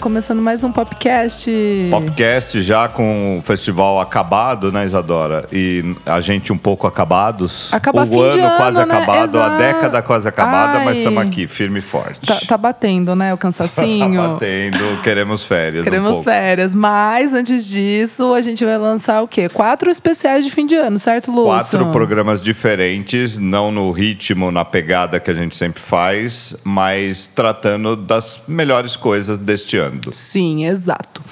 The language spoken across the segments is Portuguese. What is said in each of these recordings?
Começando mais um podcast. Popcast já com o festival acabado, né, Isadora? E a gente um pouco acabados. Acaba o de ano quase ano, né? acabado, a Exato. década quase acabada, mas Ai. estamos aqui, firme e forte. Tá, tá batendo, né? O cansacinho. Tá batendo, queremos férias. um Queremos pouco. férias, mas antes disso, a gente vai lançar o quê? Quatro especiais de fim de ano, certo, Lúcio? Quatro programas diferentes, não no ritmo, na pegada que a gente sempre faz, mas tratando das melhores coisas deste Sim, exato.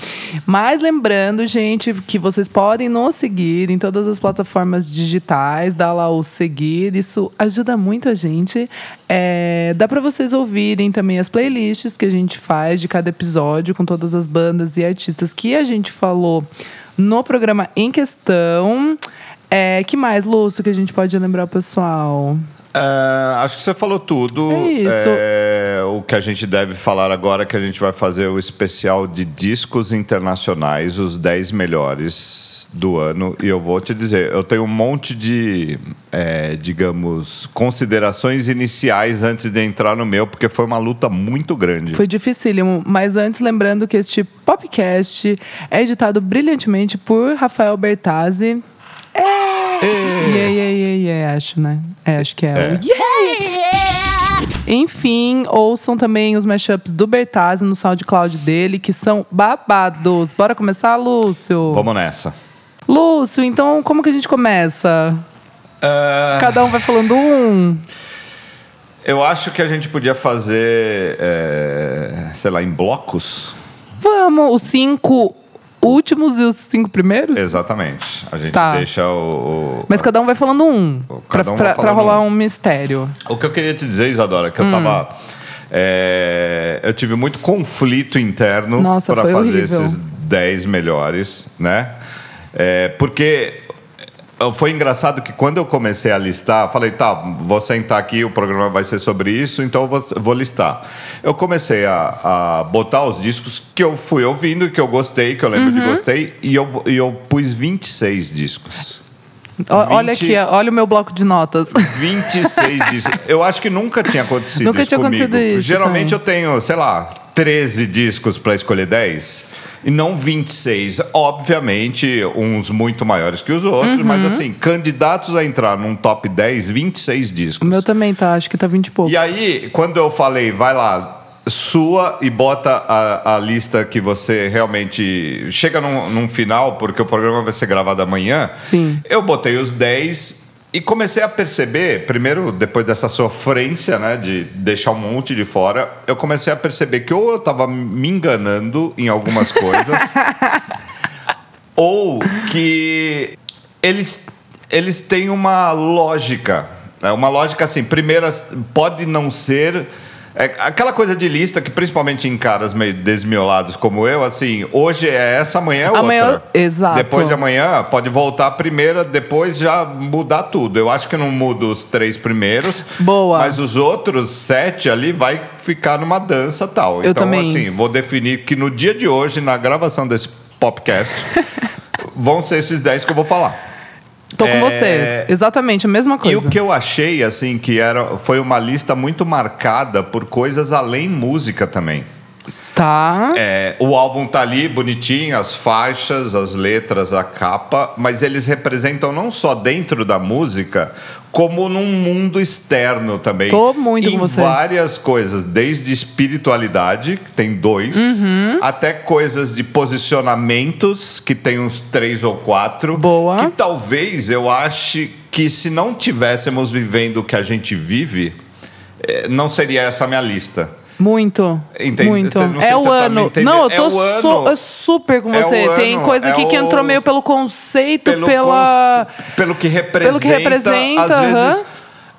Mas lembrando, gente, que vocês podem nos seguir em todas as plataformas digitais, dá lá o seguir, isso ajuda muito a gente. É, dá para vocês ouvirem também as playlists que a gente faz de cada episódio, com todas as bandas e artistas que a gente falou no programa em questão. É, que mais, Lúcio, que a gente pode lembrar o pessoal? É, acho que você falou tudo. É isso. É, o que a gente deve falar agora é que a gente vai fazer o especial de discos internacionais, os 10 melhores do ano. E eu vou te dizer, eu tenho um monte de, é, digamos, considerações iniciais antes de entrar no meu, porque foi uma luta muito grande. Foi dificílimo, mas antes lembrando que este podcast é editado brilhantemente por Rafael Bertazzi. Yeah, yeah, yeah, yeah, acho, né? É, acho que é. É. o yeah! Enfim, ouçam também os mashups do Bertazzi no SoundCloud dele, que são babados. Bora começar, Lúcio? Vamos nessa. Lúcio, então como que a gente começa? É, Cada um vai falando um. eu acho que a gente podia fazer, é, sei lá, em blocos. Vamos, os cinco últimos e os cinco primeiros? Exatamente. A gente Tá. deixa o- o, Mas cada um vai falando um. Pra, Cada um pra- pra rolar um. um mistério. O que eu queria te dizer, Isadora, que eu tava. é, eu tive muito conflito interno para fazer horrível. esses 10 melhores, né? É, porque foi engraçado que quando eu comecei a listar, falei, tá, vou sentar aqui, o programa vai ser sobre isso, então eu vou, vou listar. Eu comecei a, a botar os discos que eu fui ouvindo, que eu gostei, que eu lembro Uhum. de gostei, e eu, e eu pus 26 discos. Ó, Olha 20. aqui, olha o meu bloco de notas. 26 discos. Eu acho que nunca tinha acontecido Nunca isso tinha comigo. acontecido isso, Geralmente também. eu tenho, sei lá, 13 discos para escolher 10 e não 26. Obviamente, uns muito maiores que os outros, Uhum. mas assim, candidatos a entrar num top 10, 26 discos. o meu também tá, acho que tá 20 e poucos. E aí, quando eu falei, vai lá, sua e bota a, a lista que você realmente. Chega num, num final, porque o programa vai ser gravado amanhã. Sim. Eu botei os 10 e comecei a perceber, primeiro, depois dessa sofrência, né, de deixar um monte de fora, eu comecei a perceber que ou eu tava me enganando em algumas coisas, ou que eles, eles têm uma lógica. né? Uma lógica assim, primeiro, pode não ser. É aquela coisa de lista que, principalmente em caras meio desmiolados como eu, assim, hoje é essa, amanhã é outra. Amanhã- exato. Depois de amanhã, pode voltar a primeira, depois já mudar tudo. Eu acho que não muda os três primeiros. Boa. Mas os outros sete ali vai ficar numa dança tal. Eu então, também. assim, vou definir que no dia de hoje, na gravação desse podcast, vão ser esses dez que eu vou falar. Tô com É, você. Exatamente, a mesma E coisa. o que eu achei, assim, que era, foi uma lista muito marcada por coisas além música também. Tá. É, o álbum tá ali bonitinho, as faixas, as letras, a capa, mas eles representam não só dentro da música, como num mundo externo também. Tô muito em com você. várias coisas, desde espiritualidade, que tem dois, Uhum. até coisas de posicionamentos, que tem uns três ou quatro. Boa. Que talvez eu ache que se não tivéssemos vivendo o que a gente vive, eh, não seria essa a minha lista. Muito. Entende? Muito. É o tá ano. entendendo. não, eu É tô o su- ano. super com É você. o Tem coisa é aqui que o- entrou meio pelo conceito, pelo, pela. cons- pelo que representa. representa, Às aham. vezes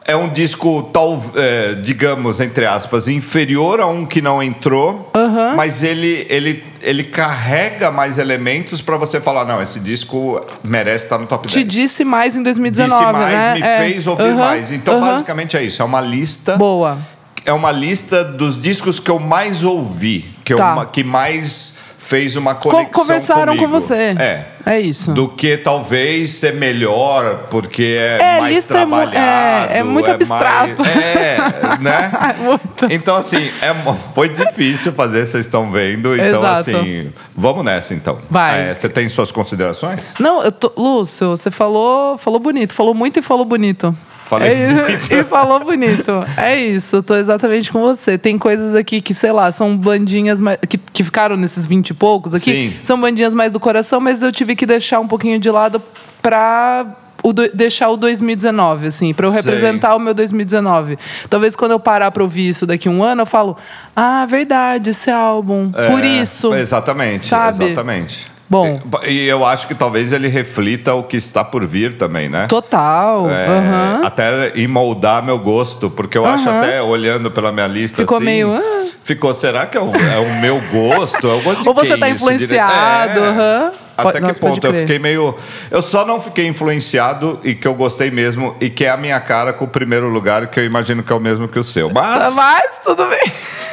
é um disco, tal, é, digamos, entre aspas, inferior a um que não entrou, Aham. mas ele, ele, ele carrega mais elementos para você falar: não, esse disco merece estar no top 10. Te disse mais em 2019, Disse mais, né? me É. fez ouvir Aham, mais. Então, aham. basicamente é isso. É uma lista. Boa. É uma lista dos discos que eu mais ouvi, que, Tá. eu, que mais fez uma conexão conversaram comigo. com você. É. É isso. Do que talvez ser melhor, porque é, É, mais lista é é- trabalhado. é muito abstrato. mais- é, né? Muito. Então, assim, é, foi difícil fazer, vocês estão vendo. Então, Exato. assim, vamos nessa, então. Vai. É, você tem suas considerações? Não, eu tô, Lúcio, você falou, falou bonito, falou muito e falou bonito. Falei É muito. E falou bonito. É isso, tô exatamente com você. Tem coisas aqui que, sei lá, são bandinhas mais, que, que ficaram nesses 20 e poucos aqui. Sim. São bandinhas mais do coração, mas eu tive que deixar um pouquinho de lado pra o do- deixar o 2019, assim, pra eu Sei. representar o meu 2019. Talvez quando eu parar pra ouvir isso daqui a um ano, eu falo, ah, verdade, esse álbum. Por É, isso. Exatamente. Sabe? Exatamente. Bom. E, e eu acho que talvez ele reflita o que está por vir também, né? Total. É. Até em moldar meu gosto, porque eu acho até, olhando pela minha lista Ficou assim, meio, ah. Ficou, será que é o, é o meu gosto? É o gosto Ou você tá isso influenciado? É. aham. Até que nossa, pode ponto? Eu fiquei meio... Eu só não fiquei influenciado e que eu gostei mesmo e que é a minha cara com o primeiro lugar, que eu imagino que é o mesmo que o seu. Mas... Mas tudo bem.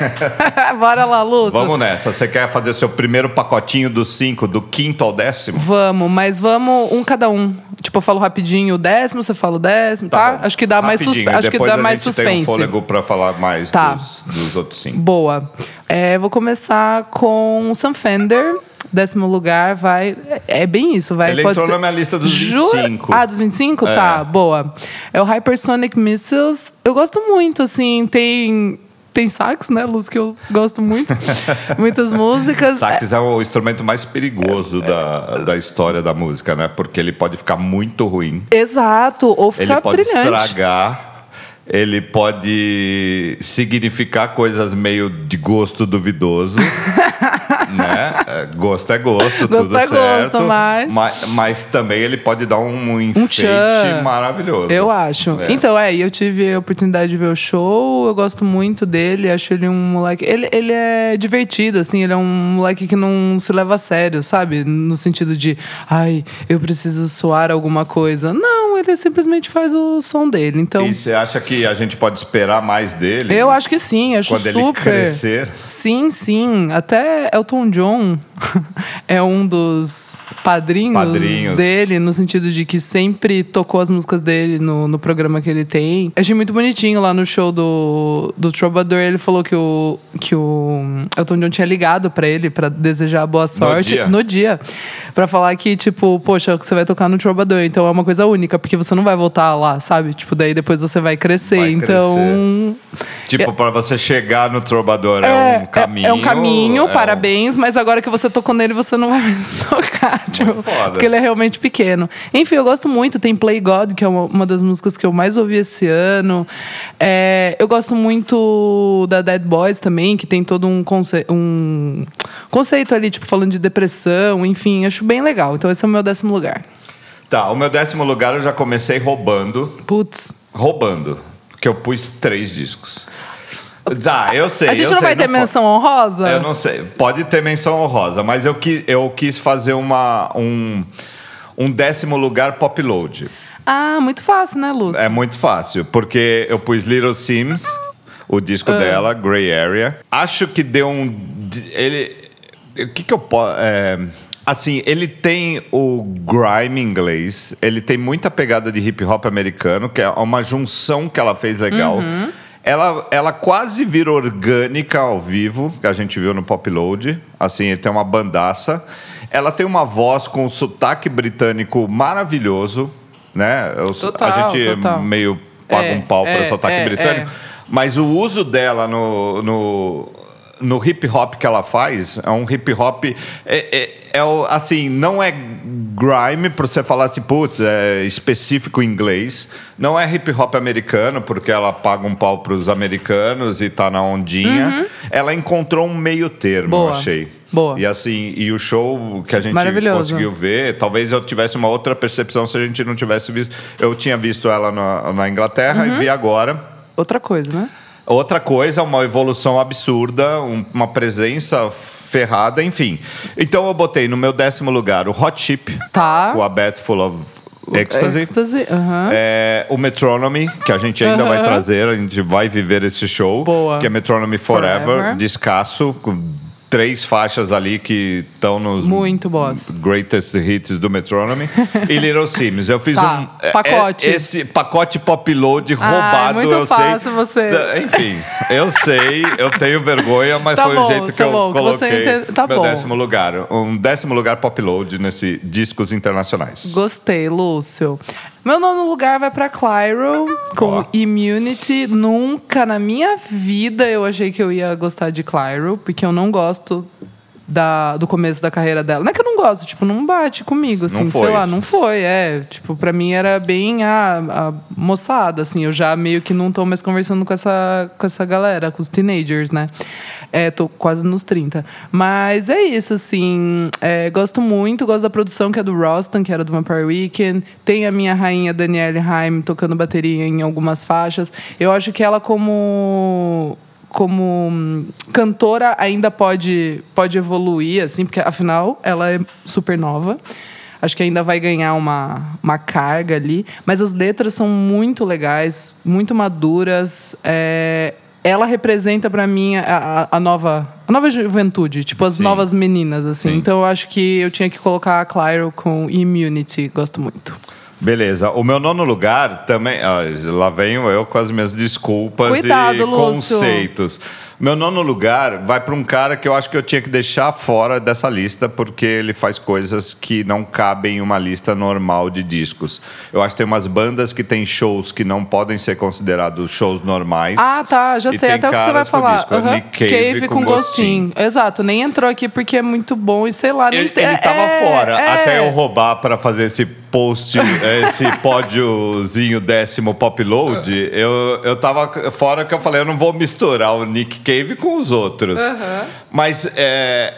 Bora lá, Lúcio. Vamos nessa. Você quer fazer seu primeiro pacotinho dos cinco, do quinto ao décimo? Vamos, mas vamos um cada um. Tipo, eu falo rapidinho o décimo, você fala o décimo, tá? bom. Acho que dá mais, suspe Rapidinho, acho que dá mais gente Tem um suspense. fôlego para falar mais Tá. dos, dos outros cinco. Boa. É, vou começar com Sam Fender. Décimo lugar vai. É bem isso, vai. Ele entrou ser- na minha lista dos Jura? 25. Ah, dos 25? É. Tá, boa. É o Hypersonic Missiles. Eu gosto muito, assim, tem. Tem sax, né, Luz, que eu gosto muito. Muitas músicas. Sax é o instrumento mais perigoso da, da história da música, né? Porque ele pode ficar muito ruim. Exato, ou Ele ficar pode brilhante. estragar. Ele pode significar coisas meio de gosto duvidoso. né? É, Gosto é gosto, Gosto tudo é gosto, certo. mas- mas... mas também ele pode dar um enfeite tchan. maravilhoso. Eu acho. É. Então, é, eu tive a oportunidade de ver o show, eu gosto muito dele, acho ele um moleque. Ele, ele é divertido, assim, ele é um moleque que não se leva a sério, sabe? No sentido de, ai, eu preciso soar alguma coisa. Não, ele simplesmente faz o som dele. Então, E você acha que a gente pode esperar mais dele? eu acho que sim, acho Quando ele super. crescer? Sim, sim. Até Elton John é um dos padrinhos, Padrinhos. dele, no sentido de que sempre tocou as músicas dele no, no programa que ele tem. Achei muito bonitinho lá no show do, do Troubadour. Ele falou que o, que o Elton John tinha ligado pra ele pra desejar boa sorte dia? no dia. Pra falar que, tipo, poxa, você vai tocar no Troubadour, então é uma coisa única, porque você não vai voltar lá, sabe? Tipo, daí depois você vai crescer. Vai então. Tipo, para você chegar no Trovador é, um caminho. É um caminho, é um- parabéns, mas agora que você tocou nele, você não vai mais tocar. Tipo, foda. porque ele é realmente pequeno. Enfim, eu gosto muito. Tem Play God, que é uma, uma das músicas que eu mais ouvi esse ano. É, eu gosto muito da Dead Boys também, que tem todo um, conce um conceito ali, tipo, falando de depressão, enfim, acho bem legal. Então, esse é o meu décimo lugar. Tá, o meu décimo lugar eu já comecei roubando. Putz. Roubando. Que eu pus três discos. Tá, eu sei. A gente não sei, vai ter po- menção honrosa? Eu não sei. Pode ter menção honrosa, mas eu, qui, eu quis fazer uma, um, um décimo lugar pop load. Ah, muito fácil, né, Lúcio? É muito fácil, porque eu pus Little Sims, o disco Ah. dela, Grey Area. Acho que deu um. Ele. O que, que eu posso. Assim, ele tem o grime inglês, ele tem muita pegada de hip hop americano, que é uma junção que ela fez legal. Uhum. Ela, ela quase vira orgânica ao vivo, que a gente viu no Pop Load. Assim, ele tem uma bandaça. Ela tem uma voz com um sotaque britânico maravilhoso, né? Total, a gente total. meio paga É, um pau para é, sotaque é, britânico. Mas o uso dela no, no, no hip hop que ela faz é um hip hop. É, é, é assim, não é grime para você falar assim, putz, é específico em inglês. Não é hip hop americano, porque ela paga um pau para os americanos e tá na ondinha. Ela encontrou um meio termo, Boa, eu achei. boa. E assim, e o show que a gente conseguiu ver, talvez eu tivesse uma outra percepção se a gente não tivesse visto. Eu tinha visto ela na, na Inglaterra Uhum. e vi agora. Outra coisa, né? Outra coisa, uma evolução absurda, um- uma presença ferrada, enfim. Então eu botei no meu décimo lugar o Hot Chip, Tá. com a Beth Full of Ecstasy. Ecstasy. É, o Metronomy, que a gente ainda vai trazer, a gente vai viver esse show. Boa. Que é Metronomy Forever, Forever. descasso, três faixas ali que estão nos Muito boas. greatest hits do Metronomy e Little Sims. Eu fiz Tá, um é, pacote. é, esse pacote pop load Ai, roubado, muito eu fácil sei. você. Enfim, eu sei, eu tenho vergonha, mas Tá foi bom, o jeito que tá eu bom, que você coloquei entende- tá meu bom. décimo lugar, um décimo lugar pop load nesse discos internacionais. Gostei, Lúcio. Meu nono lugar vai pra Clyro com Ó. Immunity. Nunca na minha vida eu achei que eu ia gostar de Clyro, porque eu não gosto da, do começo da carreira dela. Não é que eu não gosto, tipo, não bate comigo, assim, sei lá, não foi. É, tipo, pra mim era bem a, a moçada, assim. Eu já meio que não tô mais conversando com essa, com essa galera, com os teenagers, né? É, tô quase nos 30. Mas é isso, assim. é, gosto muito, gosto da produção que é do Rostam, que era do Vampire Weekend. Tem a minha rainha Danielle Haim tocando bateria em algumas faixas. Eu acho que ela, como como hum, cantora ainda pode pode evoluir assim porque afinal ela é super nova acho que ainda vai ganhar uma, uma carga ali mas as letras são muito legais muito maduras é, ela representa para mim a, a- nova a nova juventude tipo as Sim. novas meninas assim Sim. então eu acho que eu tinha que colocar a Clyro com Immunity gosto muito Beleza. O meu nono lugar também. ah, lá venho eu com as minhas desculpas Cuidado, e Lúcio. conceitos. Meu nono lugar vai para um cara que eu acho que eu tinha que deixar fora dessa lista, porque ele faz coisas que não cabem em uma lista normal de discos. Eu acho que tem umas bandas que têm shows que não podem ser considerados shows normais. Ah, tá, já sei tem até o que você vai falar. disco. Aham. Nick Cave com, com gostinho. Exato, nem entrou aqui porque é muito bom e sei lá. Ele, tem- ele tava é, fora, é. até eu roubar para fazer esse post, esse pódiozinho décimo pop load. Eu, eu tava fora que eu falei, eu não vou misturar o Nick Cave com os outros. Mas é,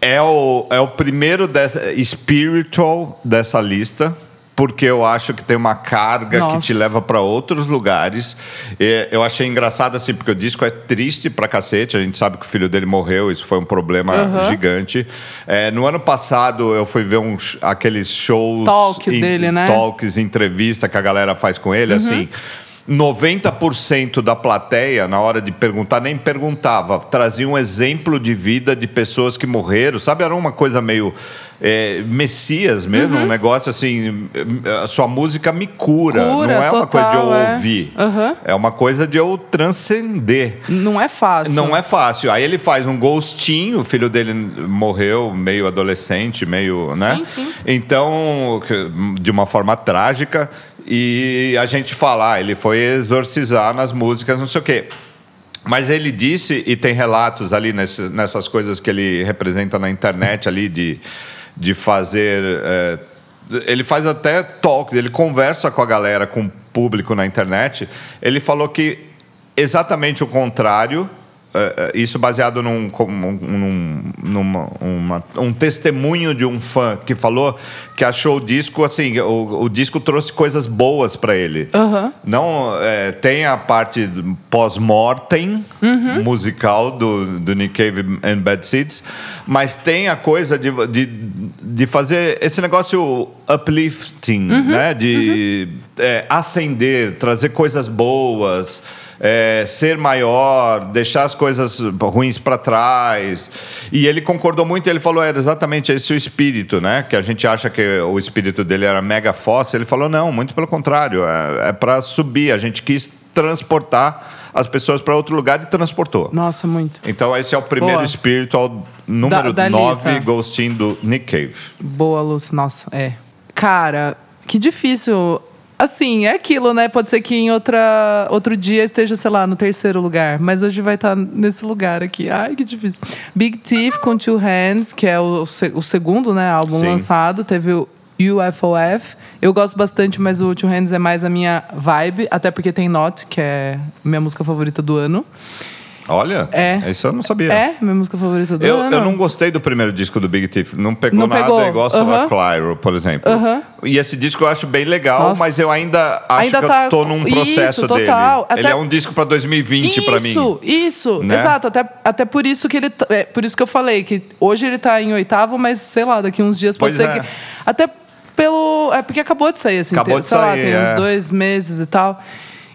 é, o, é o primeiro dessa, spiritual dessa lista. Porque eu acho que tem uma carga que te Nossa. leva para outros lugares. E eu achei engraçado assim, porque o disco é triste pra cacete. A gente sabe que o filho dele morreu, isso foi um problema Aham. gigante. É, no ano passado eu fui ver uns, aqueles shows. Talk dele, né? Talks, entrevista que a galera faz com ele, assim. 90% da plateia, na hora de perguntar, nem perguntava, trazia um exemplo de vida de pessoas que morreram, sabe? Era uma coisa meio é, messias mesmo, Uhum. um negócio assim. A sua música me cura, Cura, não é uma coisa de eu total, é. ouvir, Aham. é uma coisa de eu transcender. Não é fácil. Não é fácil. Aí ele faz um gostinho, o filho dele morreu meio adolescente, meio, né? Sim, sim. Então, de uma forma trágica, e a gente fala, ah, ele foi exorcizar nas músicas, não sei o quê. Mas ele disse, e tem relatos ali nesse- nessas coisas que ele representa na internet ali de, de fazer. é, ele faz até talk, ele conversa com a galera, com o público na internet. Ele falou que exatamente o contrário. É, isso baseado num, num- numa- uma- um testemunho de um fã que falou que achou o disco assim, o, o disco trouxe coisas boas para ele. Aham. Não, é, tem a parte pós-mortem musical do, do Nick Cave and Bad Seeds, mas tem a coisa de, de, de fazer esse negócio uplifting, né? De é, acender, trazer coisas boas. É, ser maior, deixar as coisas ruins para trás. E ele concordou muito, ele falou, era exatamente esse o espírito, né? Que a gente acha que o espírito dele era mega fóssil. Ele falou, não, muito pelo contrário, é, é para subir. A gente quis transportar as pessoas para outro lugar e transportou. Nossa, muito. Então esse é o primeiro Boa. spiritual número Da- da 9, lista. Ghostinho do Nick Cave. Boa, Lúcio. Nossa, é. Cara, que difícil. Assim, é aquilo, né? Pode ser que em outra, outro dia esteja, sei lá, no terceiro lugar. Mas hoje vai estar nesse lugar aqui. Ai, que difícil. Big Thief com Two Hands, que é o, o segundo né, álbum Sim. lançado. Teve o UFOF. Eu gosto bastante, mas o Two Hands é mais a minha vibe. Até porque tem Not, que é minha música favorita do ano. Olha, É. isso eu não sabia. É, minha música favorita do Eu, ano. eu não gostei do primeiro disco do Big Thief. Não pegou Não nada pegou? igual a Aham. Clyro, por exemplo. Aham. E esse disco eu acho bem legal, Nossa. mas eu ainda acho Ainda que tá- eu tô num processo Isso, dele. Ele Até- é um disco pra 2020 pra mim. Isso, isso, Né? exato. Até, até por isso que ele. É, por isso que eu falei que hoje ele tá em oitavo, mas sei lá, daqui uns dias pode Pois ser é. que. Até pelo. É porque acabou de sair, assim, Acabou tem- de sei lá, sair, tem é. uns dois meses e tal.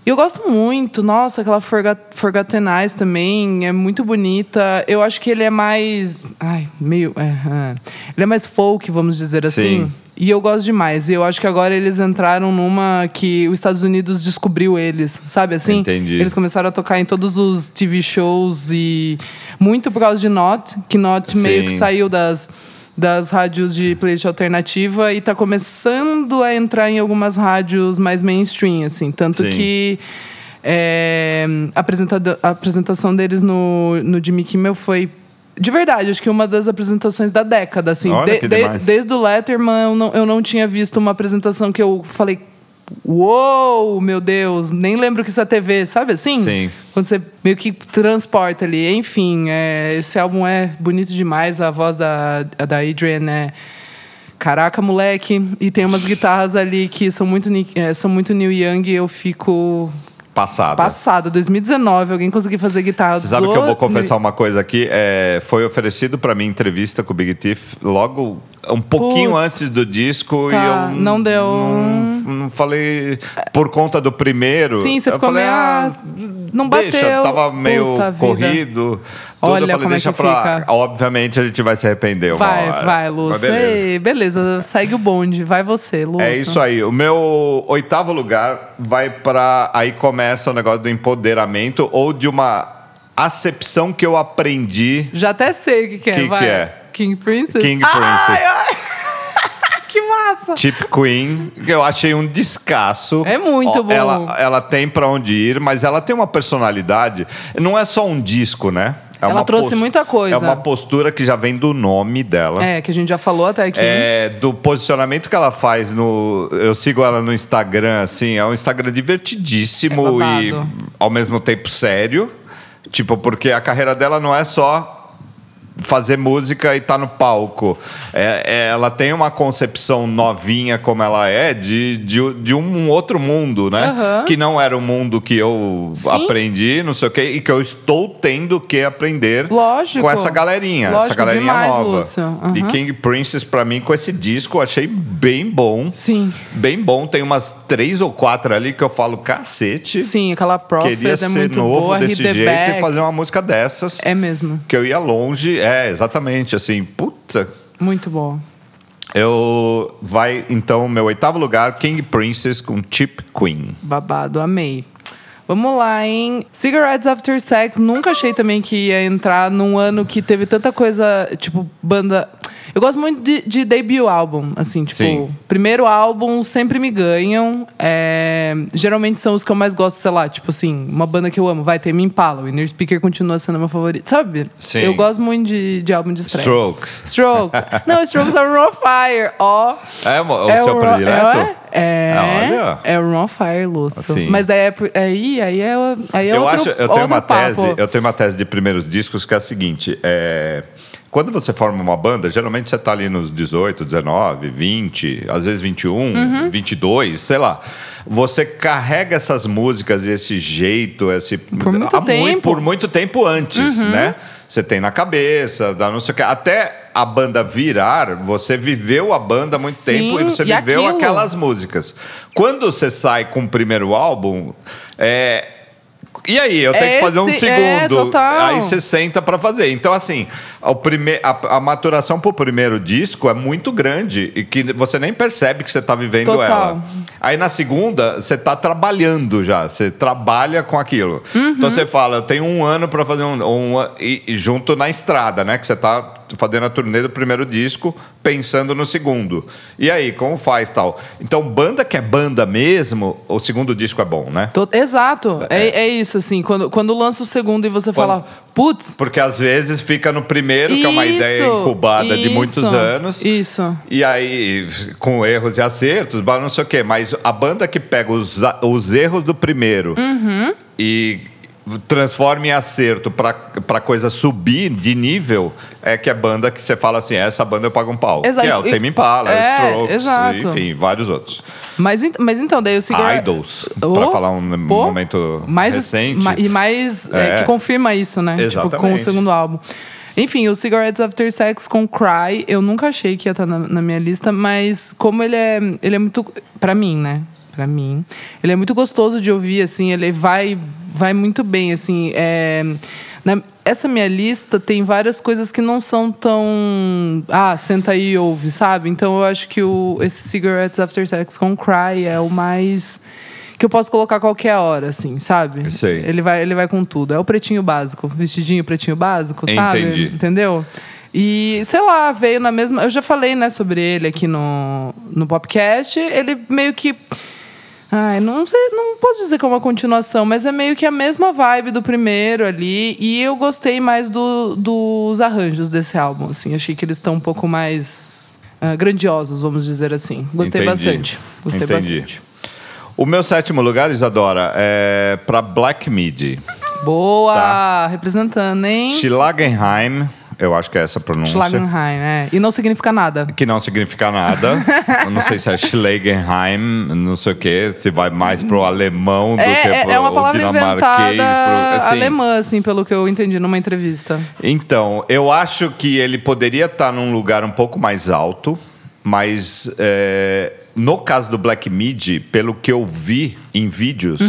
E eu gosto muito, nossa, aquela Forgot, Forgotten Eyes também, é muito bonita. Eu acho que ele é mais. Ai, meio. É, é. Ele é mais folk, vamos dizer assim. Sim. E eu gosto demais. E eu acho que agora eles entraram numa que os Estados Unidos descobriu eles, sabe assim? Entendi. Eles começaram a tocar em todos os TV shows e muito por causa de Not, que Not meio que saiu das das rádios de playlist alternativa e tá começando a entrar em algumas rádios mais mainstream, assim. Tanto Sim. que é, a, apresentação deles no, no Jimmy Kimmel foi... De verdade, acho que uma das apresentações da década, assim. De- de- desde o Letterman, eu não, eu não tinha visto uma apresentação que eu falei... Uou, meu Deus, nem lembro que isso é TV, sabe assim? Sim. Quando você meio que transporta ali. Enfim, é, esse álbum é bonito demais. A voz da, da Adrian é. Caraca, moleque. E tem umas guitarras ali que são muito, é, são muito New Young e eu fico Passada. passada. 2019, alguém conseguir fazer guitarra Você sabe do- que eu vou confessar uma coisa aqui? É, foi oferecido pra mim entrevista com o Big Thief logo um pouquinho Putz. antes do disco Tá, e eu não deu. Não, não falei por conta do primeiro. Sim, você ficou falei, meio, ah, não Deixa, bateu. tava meio Puta corrido. Tudo, Olha eu falei, como é deixa que pra. fica. Obviamente a gente vai se arrepender uma Vai, hora. vai, Lúcio. beleza. Ei, beleza, segue o bonde. Vai você, Lúcio. É isso aí. O meu oitavo lugar vai para aí começa o negócio do empoderamento ou de uma acepção que eu aprendi Já até sei o que, que é. Que que é? King Princess? King Princess. ai. Massa! Tip Queen, que eu achei um descasso. É muito Ó, bom. Ela, ela tem pra onde ir, mas ela tem uma personalidade. Não é só um disco, né? É Ela trouxe muita coisa. É uma postura que já vem do nome dela. É, que a gente já falou até aqui. É, do posicionamento que ela faz no. Eu sigo ela no Instagram, assim, é um Instagram divertidíssimo É e ao mesmo tempo sério. Tipo, porque a carreira dela não é só fazer música e estar no palco. É, é, ela tem uma concepção novinha como ela é de, de, de um outro mundo, né? Aham. Que não era o mundo que eu Sim. aprendi, não sei o quê, e que eu estou tendo que aprender Lógico. com essa galerinha, essa Lógico, galerinha demais, nova. Lúcio. E. King Princess, pra mim, com esse disco, eu achei bem bom. Sim, Bem bom. Tem umas três ou quatro ali que eu falo, cacete. sim, aquela Prophet Queria é ser muito novo boa. desse jeito Back. e fazer uma música dessas. É mesmo, Que eu ia longe. É, exatamente. Assim, puta. muito boa. Eu. Vai, então, meu oitavo lugar, King Princess com Chip Queen. Babado, amei. Vamos lá, hein? Cigarettes After Sex, nunca achei também que ia entrar num ano que teve tanta coisa, tipo, banda. Eu gosto muito de, de debut álbum, assim, tipo, Sim. primeiro álbum sempre me ganham. É, geralmente são os que eu mais gosto, sei lá, tipo assim, uma banda que eu amo, vai ter Me Impala, o Inner Speaker continua sendo meu favorito, sabe? Sim. Eu gosto muito de, de álbum de estreia. Strokes. Strokes. Não, Strokes é on Fire, ó. É o, É seu predileto? É, é, Olha. é Fire, Lúcio. Assim. Mas daí é, aí, aí é, aí é eu outro, acho, eu tenho uma papo. tese, eu tenho uma tese de primeiros discos que é a seguinte, é, quando você forma uma banda, geralmente você está ali nos 18, 19, 20, às vezes 21, Uhum. 22, sei lá. Você carrega essas músicas e esse jeito, esse Por muito há mui- tempo. Uhum. por muito tempo antes, né? Você tem na cabeça, dá não sei o que, até a banda virar, você viveu a banda há muito Sim, tempo e você e viveu aquilo. aquelas músicas. Quando você sai com o primeiro álbum, é, e aí, eu tenho que fazer um Esse- é, segundo. total. aí você senta pra fazer. Então, assim, o prime a, a maturação pro primeiro disco é muito grande e que você nem percebe que você tá vivendo Total. ela. Aí na segunda, você tá trabalhando já. Você trabalha com aquilo. Uhum. Então você fala, eu tenho um ano pra fazer um. um e, e junto na estrada, né? Que você tá fazendo a turnê do primeiro disco, pensando no segundo. E aí, como faz tal? Então, banda que é banda mesmo, o segundo disco é bom, né? Tô- Exato. É, é isso, assim. Quando, quando lança o segundo e você Quando- fala, putz. Porque às vezes fica no primeiro, que é uma ideia isso, incubada de muitos isso, anos. Isso. E aí, com erros e acertos, não sei o quê. Mas a banda que pega os, os erros do primeiro Uhum. e transforma em acerto para coisa subir de nível, é que é banda que você fala assim, essa banda eu pago um pau. Exato. Que é o Tame Impala, É, Strokes, exato. enfim, vários outros. Mas, mas então, daí o Cigarette... Idols, Oh, para falar um pô, momento mais, recente. ma- e mais é, É. que confirma isso, né? Tipo, com o Exatamente. segundo álbum. Enfim, o Cigarettes After Sex com Cry, eu nunca achei que ia estar na, na minha lista, mas como ele é, ele é muito. Pra mim, né? Pra mim. Ele é muito gostoso de ouvir, assim, ele vai, vai muito bem, assim. É, na, essa minha lista tem várias coisas que não são tão. Ah, senta aí e ouve, sabe? Então eu acho que o, esse Cigarettes After Sex com Cry é o mais. Que eu posso colocar a qualquer hora, assim, sabe? Sei. Ele vai, ele vai com tudo. É o pretinho básico, vestidinho pretinho básico, sabe? Entendi. Entendeu? E, sei lá, veio na mesma. Eu já falei, né, sobre ele aqui no, no podcast. Ele meio que. Ai, não sei, não posso dizer que é uma continuação, mas é meio que a mesma vibe do primeiro ali. E eu gostei mais do, dos arranjos desse álbum, assim. Achei que eles estão um pouco mais ah, grandiosos, vamos dizer assim. Gostei Entendi. bastante. Gostei Entendi. bastante. O meu sétimo lugar, Isadora, é pra Black Midi. Boa! Tá. Representando, hein? Schlagenheim, eu acho que é essa a pronúncia. Schlagenheim, é. E não significa nada. Que não significa nada. eu não sei se é Schlegenheim, não sei o quê. Se vai mais pro alemão do É, que é, pro é uma palavra inventada pro- assim. alemã, assim, pelo que eu entendi numa entrevista. Então, eu acho que ele poderia estar num lugar um pouco mais alto, mas é, no caso do Black Midi, pelo que eu vi em vídeos,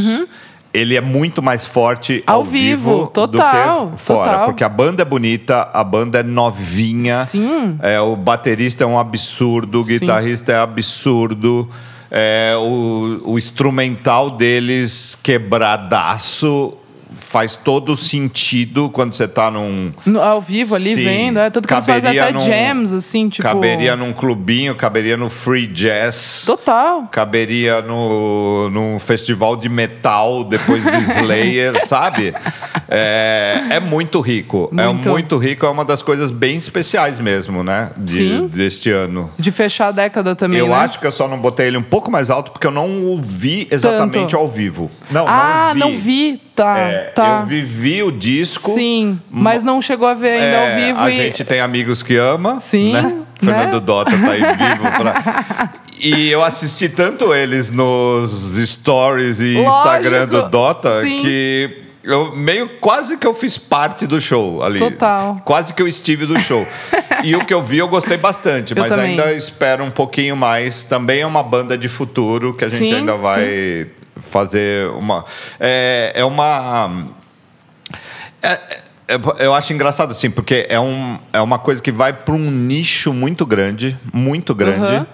ele é muito mais forte ao. Ao vivo, total, do que fora. total. Porque a banda é bonita, a banda é novinha. Sim. É, o baterista é um absurdo, o Sim. guitarrista é absurdo. é, o, o instrumental deles quebradaço faz todo sentido quando você tá num. No- ao vivo ali, Sim. vendo. É, tanto que eles fazem Caberia até num- jams, assim, tipo... Caberia num clubinho, caberia no free jazz. Total. Caberia no, num festival de metal depois do Slayer, sabe? É, é muito rico. Muito. É muito rico, é uma das coisas bem especiais mesmo, né? De, Sim. Deste ano. De fechar a década também, eu né? acho que eu só não botei ele um pouco mais alto porque eu não o vi exatamente Tanto. ao vivo. Não, ah, não vi. não vi. Tá, É, tá. Eu vivi o disco. Sim, mas não chegou a ver ainda É, ao vivo. A e... gente tem amigos que ama. Sim, Né? né? Fernando Dota tá aí vivo pra... E eu assisti tanto eles nos stories e Lógico, Instagram do Dota sim. que eu meio quase que eu fiz parte do show ali. Total. Quase que eu estive do show. e o que eu vi eu gostei bastante, Eu mas também. ainda espero um pouquinho mais. Também é uma banda de futuro que a gente Sim, ainda vai fazer uma. É, é uma. É- é- eu acho engraçado assim, porque é, um, é uma coisa que vai para um nicho muito grande, muito grande. Uhum.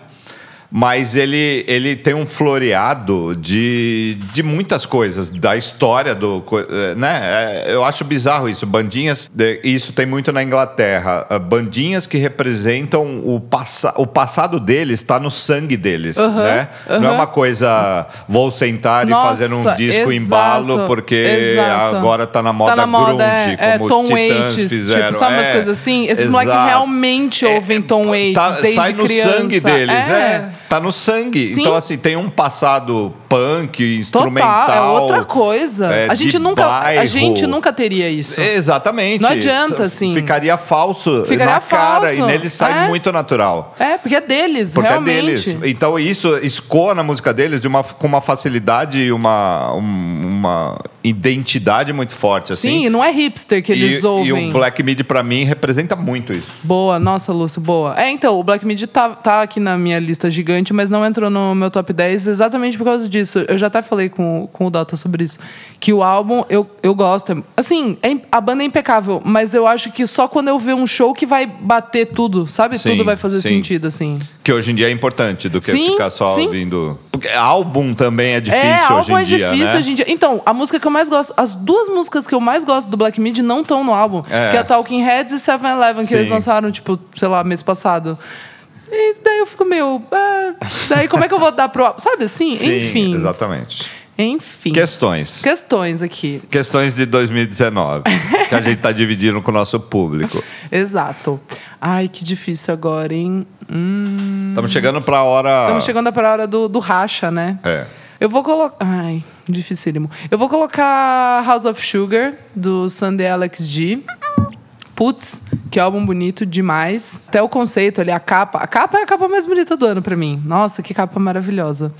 Mas ele, ele tem um floreado de, de muitas coisas, da história do. eh, Né? É, Eu acho bizarro isso. Bandinhas. Isso tem muito na Inglaterra. ah, Bandinhas que representam o, passa, o passado deles, está no sangue deles. Aham, né? Não é uma coisa. Vou sentar Nossa, e fazer um disco exato, embalo, porque exato. agora tá na moda, tá na moda, grunge, é, é, como Tom os Titãs Waits, fizeram. tipo, sabe umas É, coisas assim? Esses moleques realmente ouvem Tom Waits Tá- desde sai no criança. sangue deles, é. é. Tá no sangue. Sim. Então, assim, tem um passado punk, instrumental. Total, é outra coisa. é, a, gente nunca, a gente nunca teria isso. Exatamente. Não adianta, assim. Ficaria falso Ficaria na cara. falso. E nele sai É. muito natural. É, porque é deles, Porque realmente. é deles. Então isso escoa na música deles de uma, com uma facilidade e uma, um- uma identidade muito forte. Assim. Sim, não é hipster que eles e, ouvem. E o Black Midi, pra mim, representa muito isso. Boa, nossa, Lúcio, boa. É, então, o Black Midi tá, tá aqui na minha lista gigante, mas não entrou no meu top 10 exatamente por causa disso. Eu já até falei com, com o Dota sobre isso. Que o álbum, eu, eu gosto. Assim, é a banda é impecável, mas eu acho que só quando eu ver um show que vai bater tudo, sabe? Sim, tudo vai fazer sim. sentido, assim. Que hoje em dia é importante do que Sim, ficar só ouvindo. Porque álbum também é difícil é, hoje álbum em é dia. difícil né? hoje em dia. Então, a música que eu mais gosto, as duas músicas que eu mais gosto do Black Midi não estão no álbum, É. que é Talking Heads e Seven Eleven, que eles lançaram, tipo, sei lá, mês passado. E daí eu fico meio. ah, daí como é que eu vou dar pro álbum? Sabe assim? Sim, Enfim. exatamente. Enfim. Questões. Questões aqui. Questões de 2019. que a gente tá dividindo com o nosso público. Exato. Ai, que difícil agora, hein? Hum, Estamos chegando para a hora. Estamos chegando para a hora do, do racha, né? É. Eu vou colocar. Ai, dificílimo. Eu vou colocar House of Sugar, do Sunday Alex G. Putz, que álbum bonito demais. Até o conceito ali, a capa. A capa é a capa mais bonita do ano pra mim. Nossa, que capa maravilhosa.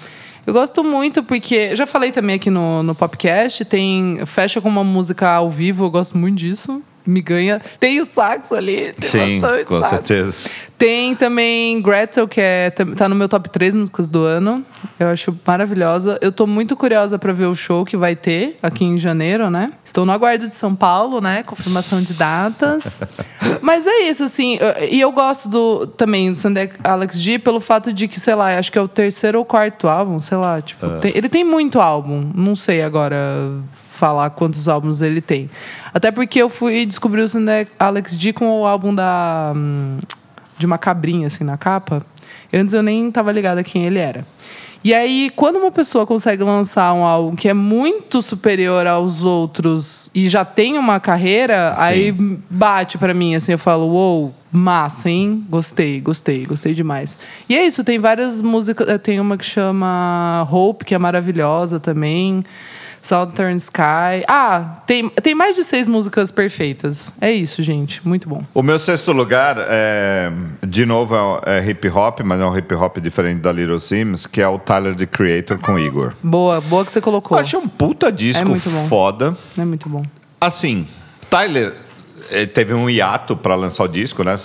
Eu gosto muito porque. Já falei também aqui no, no podcast, tem. Fecha com uma música ao vivo, eu gosto muito disso. Me ganha. Tem o saxo ali. Tem Sim, com saxo. certeza. Tem também Gretel, que é, tá no meu top 3 músicas do ano. Eu acho maravilhosa. Eu tô muito curiosa para ver o show que vai ter aqui em janeiro, né? Estou no aguardo de São Paulo, né? Confirmação de datas. Mas é isso, assim. E eu gosto do também do Sandy Alex G pelo fato de que, sei lá, acho que é o terceiro ou quarto álbum, sei lá. Tipo, Ah. tem- ele tem muito álbum. Não sei agora falar quantos álbuns ele tem. Até porque eu fui descobrir o Sandy Alex G com o álbum da. hum, de uma cabrinha, assim, na capa. Antes eu nem tava ligada quem ele era. E aí, quando uma pessoa consegue lançar um álbum que é muito superior aos outros e já tem uma carreira, aí bate pra mim, assim, eu falo, uou, massa, hein? Gostei, gostei, gostei demais. E é isso, tem várias músicas, eh, tem uma que chama Hope, que é maravilhosa também. Southern Sky. Ah, tem, tem mais de seis músicas perfeitas. É isso, gente. Muito bom. O meu sexto lugar, é, de novo, é, é hip hop, mas é um hip hop diferente da Little Sims, que é o Tyler, the Creator, com Igor. Boa, boa que você colocou. Eu achei um puta disco É muito bom. foda. É muito bom. Assim, Tyler eh, teve um hiato para lançar o disco, né?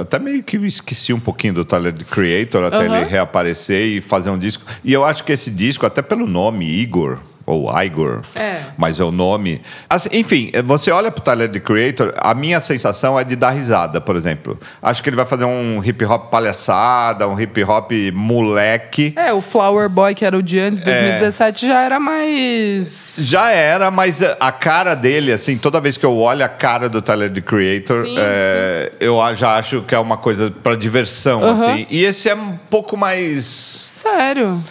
Até meio que esqueci um pouquinho do Tyler, the Creator, até ele reaparecer e fazer um disco. E eu acho que esse disco, até pelo nome, Igor, ou Igor, É. mas é o nome. Assim, enfim, você olha pro Tyler the Creator, a minha sensação é de dar risada, por exemplo. Acho que ele vai fazer um hip hop palhaçada, um hip hop moleque. É, o Flower Boy, que era o de antes, 2017, já era mais. Já era, mas a cara dele, assim, toda vez que eu olho a cara do Tyler the Creator, Sim, é, eu já acho que é uma coisa pra diversão, Aham. assim. E esse é um pouco mais Sério.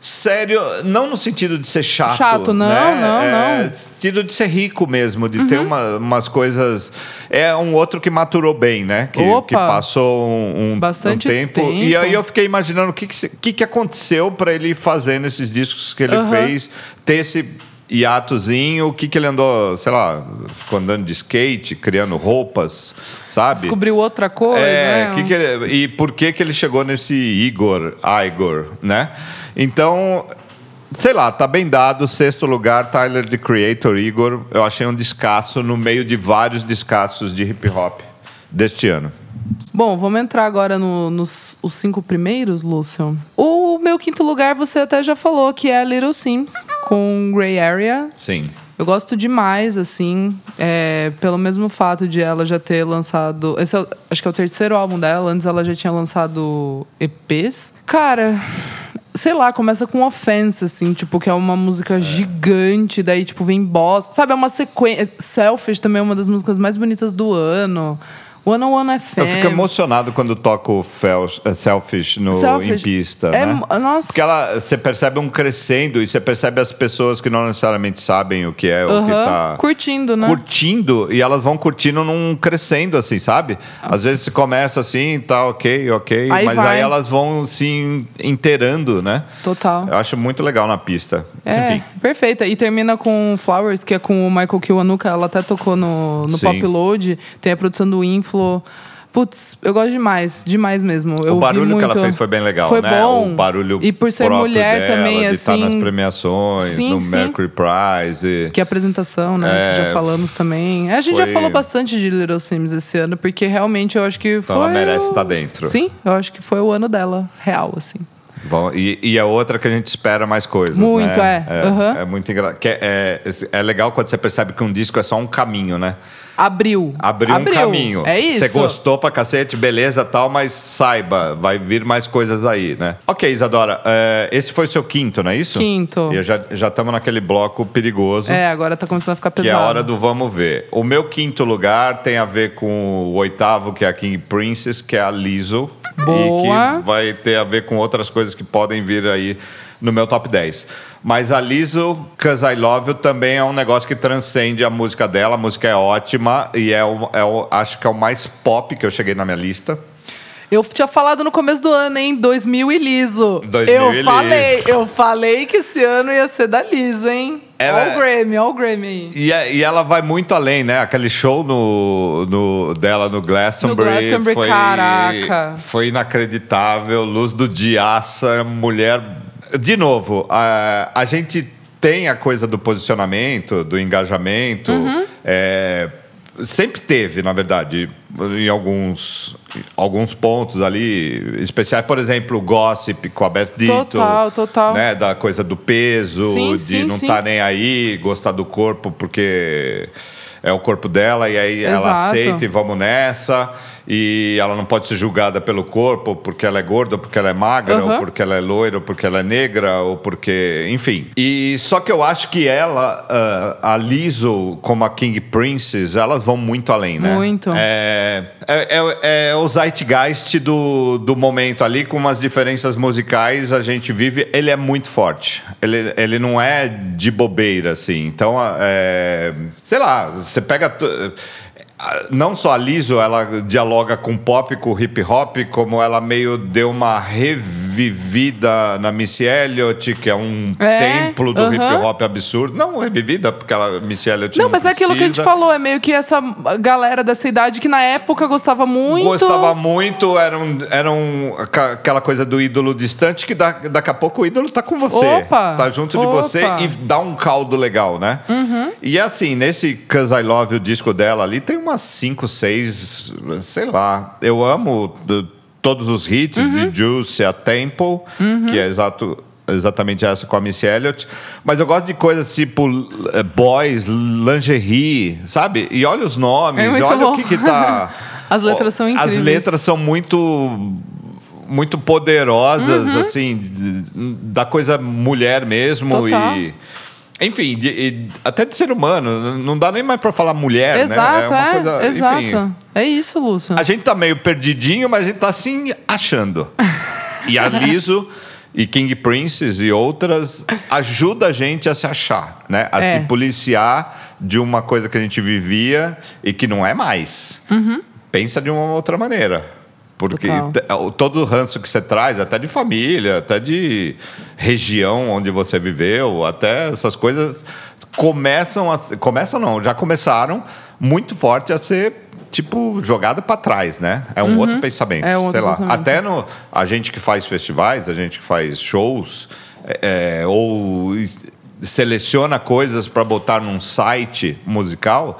Sério, não no sentido de ser chato. Chato, não, né? não, é, não. Uhum. sentido de ser rico mesmo, de ter uma- umas coisas. É um outro que maturou bem, né? Que, que passou um, um- Bastante um tempo. tempo. E aí eu fiquei imaginando o que, que, que, aconteceu para ele ir fazendo esses discos que ele Aham. fez, ter esse hiatozinho, o que, que ele andou, sei lá, ficou andando de skate, criando roupas, sabe? Descobriu outra coisa, É, né? que que ele- e por que, que ele chegou nesse Igor, Igor, né? Então, sei lá, tá bem dado. Sexto lugar, Tyler, the Creator, Igor. Eu achei um descasso no meio de vários descassos de hip hop deste ano. Bom, vamos entrar agora no- nos os cinco primeiros, Lúcio. O meu quinto lugar, você até já falou, que é Little Sims, com Grey Area. Sim. Eu gosto demais, assim, é, pelo mesmo fato de ela já ter lançado. Esse é acho que é o terceiro álbum dela, antes ela já tinha lançado EPs. Cara. Sei lá, começa com Offense, assim, tipo, que é uma música gigante, daí, tipo, vem boss. Sabe, é uma sequência. Selfish também é uma das músicas mais bonitas do ano. One on One FM. Eu fico emocionado quando toco eh, Selfish no Selfish. em pista, É, né? nossa. Porque ela, você percebe um crescendo e você percebe as pessoas que não necessariamente sabem o que é, o que tá Curtindo, né? curtindo e elas vão curtindo num crescendo assim, sabe? Às vezes você começa assim, tá ok, ok, Aí mas vai. aí elas vão se inteirando, né? Total. Eu acho muito legal na pista. É, Enfim, perfeita. E termina com Flowers, que é com o Michael Kiwanuka. Ela até tocou no, no Sim. Pop Load. Tem a produção do Inflo. Putz, eu gosto demais. Demais mesmo. Eu o barulho muito. que ela fez foi bem legal, Foi né? bom. O barulho E por ser mulher dela, também, de assim... estar nas premiações, Sim, no sim. Mercury Prize. e- Que apresentação, né? que É, já falamos também. A gente já foi- falou bastante de Little Sims esse ano, porque realmente eu acho que Então foi. ela merece o- estar dentro. Sim, eu acho que foi o ano dela, real, assim. Bom, e, e é outra que a gente espera mais coisas. Muito, né? é. É, Aham. é muito engraçado. É, é legal quando você percebe que um disco é só um caminho, né? Abriu. Abriu, um caminho. É isso. Você gostou pra cacete, beleza, tal, mas saiba, vai vir mais coisas aí, né? Ok, Isadora, é, esse foi o seu quinto, não é isso? Quinto. E já já estamos naquele bloco perigoso. É, agora tá começando a ficar Que pesado. é a hora do vamos ver. O meu quinto lugar tem a ver com o oitavo, que é a King Princess, que é a Lizzo. Boa. E que vai ter a ver com outras coisas que podem vir aí no meu top 10. Mas a Lizzo, Cause I Love You, também é um negócio que transcende a música dela. A música é ótima e é o, é o- acho que é o mais pop que eu cheguei na minha lista. Eu tinha falado no começo do ano, hein? 2000 e liso. 2000 eu e falei, eu falei que esse ano ia ser da liso, hein? Ela- Olha o Grammy, olha o Grammy aí. E, é- e ela vai muito além, né? Aquele show no, no- dela no Glastonbury, No Glastonbury, foi, caraca. foi inacreditável. Luz do Diaça, mulher. De novo, a, a gente tem a coisa do posicionamento, do engajamento. Uhum. é, sempre teve, na verdade, em alguns, alguns pontos ali especiais. Por exemplo, o gossip com a Beth Ditto. Total, total. Né, da coisa do peso, Sim, de sim, não estar nem aí, gostar do corpo porque é o corpo dela e aí ela Exato. aceita e vamos nessa. E ela não pode ser julgada pelo corpo porque ela é gorda, ou porque ela é magra, ou Aham. porque ela é loira, ou porque ela é negra, ou porque. Enfim. E só que eu acho que ela, ah, a Lizzo, como a King Princess, elas vão muito além, né? Muito. É, é, é- é o zeitgeist do, do momento ali, com umas diferenças musicais, a gente vive. Ele é muito forte. Ele, ele não é de bobeira, assim. Então, é, sei lá, você pega. Não só a Lizzo, ela dialoga com pop, com hip hop, como ela meio deu uma revivida na Missy Elliott, que é um É, templo do aham. hip hop absurdo. Não revivida, porque ela, Missy Elliott Não, não mas é aquilo que a gente precisa. falou, é meio que essa galera dessa idade que na época gostava muito. Gostava muito, era, um, era um, aquela coisa do ídolo distante que da, daqui a pouco o ídolo tá com você. Opa, tá junto de opa. Uhum. você e dá um caldo legal, né? E assim, nesse Cause I Love, o disco dela ali, tem umas 5, 6, sei lá. Eu amo do- todos os hits, Uhum. de Juice a Temple, que é exato. Exatamente essa com a Missy Elliott. Mas eu gosto de coisas tipo eh, boys, lingerie, sabe? E olha os nomes, É olha bom. o que, que tá. As letras são As incríveis. letras são muito muito poderosas, Uhum. assim, da coisa mulher mesmo Total. e enfim, de- e até de ser humano, não dá nem mais para falar mulher, Exato, né? é. uma coisa- exato. enfim. É isso, Lúcio. a gente tá meio perdidinho, mas a gente tá assim achando. E a Liso e King Princess e outras ajuda a gente a se achar, né? A É. se policiar de uma coisa que a gente vivia e que não é mais. Pensa de uma outra maneira. Porque Total. o- todo o ranço que você traz, até de família, até de região onde você viveu, até essas coisas começam a começam não, já começaram muito forte a ser tipo jogada para trás, né? É um outro pensamento, É um outro sei lá. pensamento. Até no a gente que faz festivais, a gente que faz shows é, é, ou seleciona coisas para botar num site musical.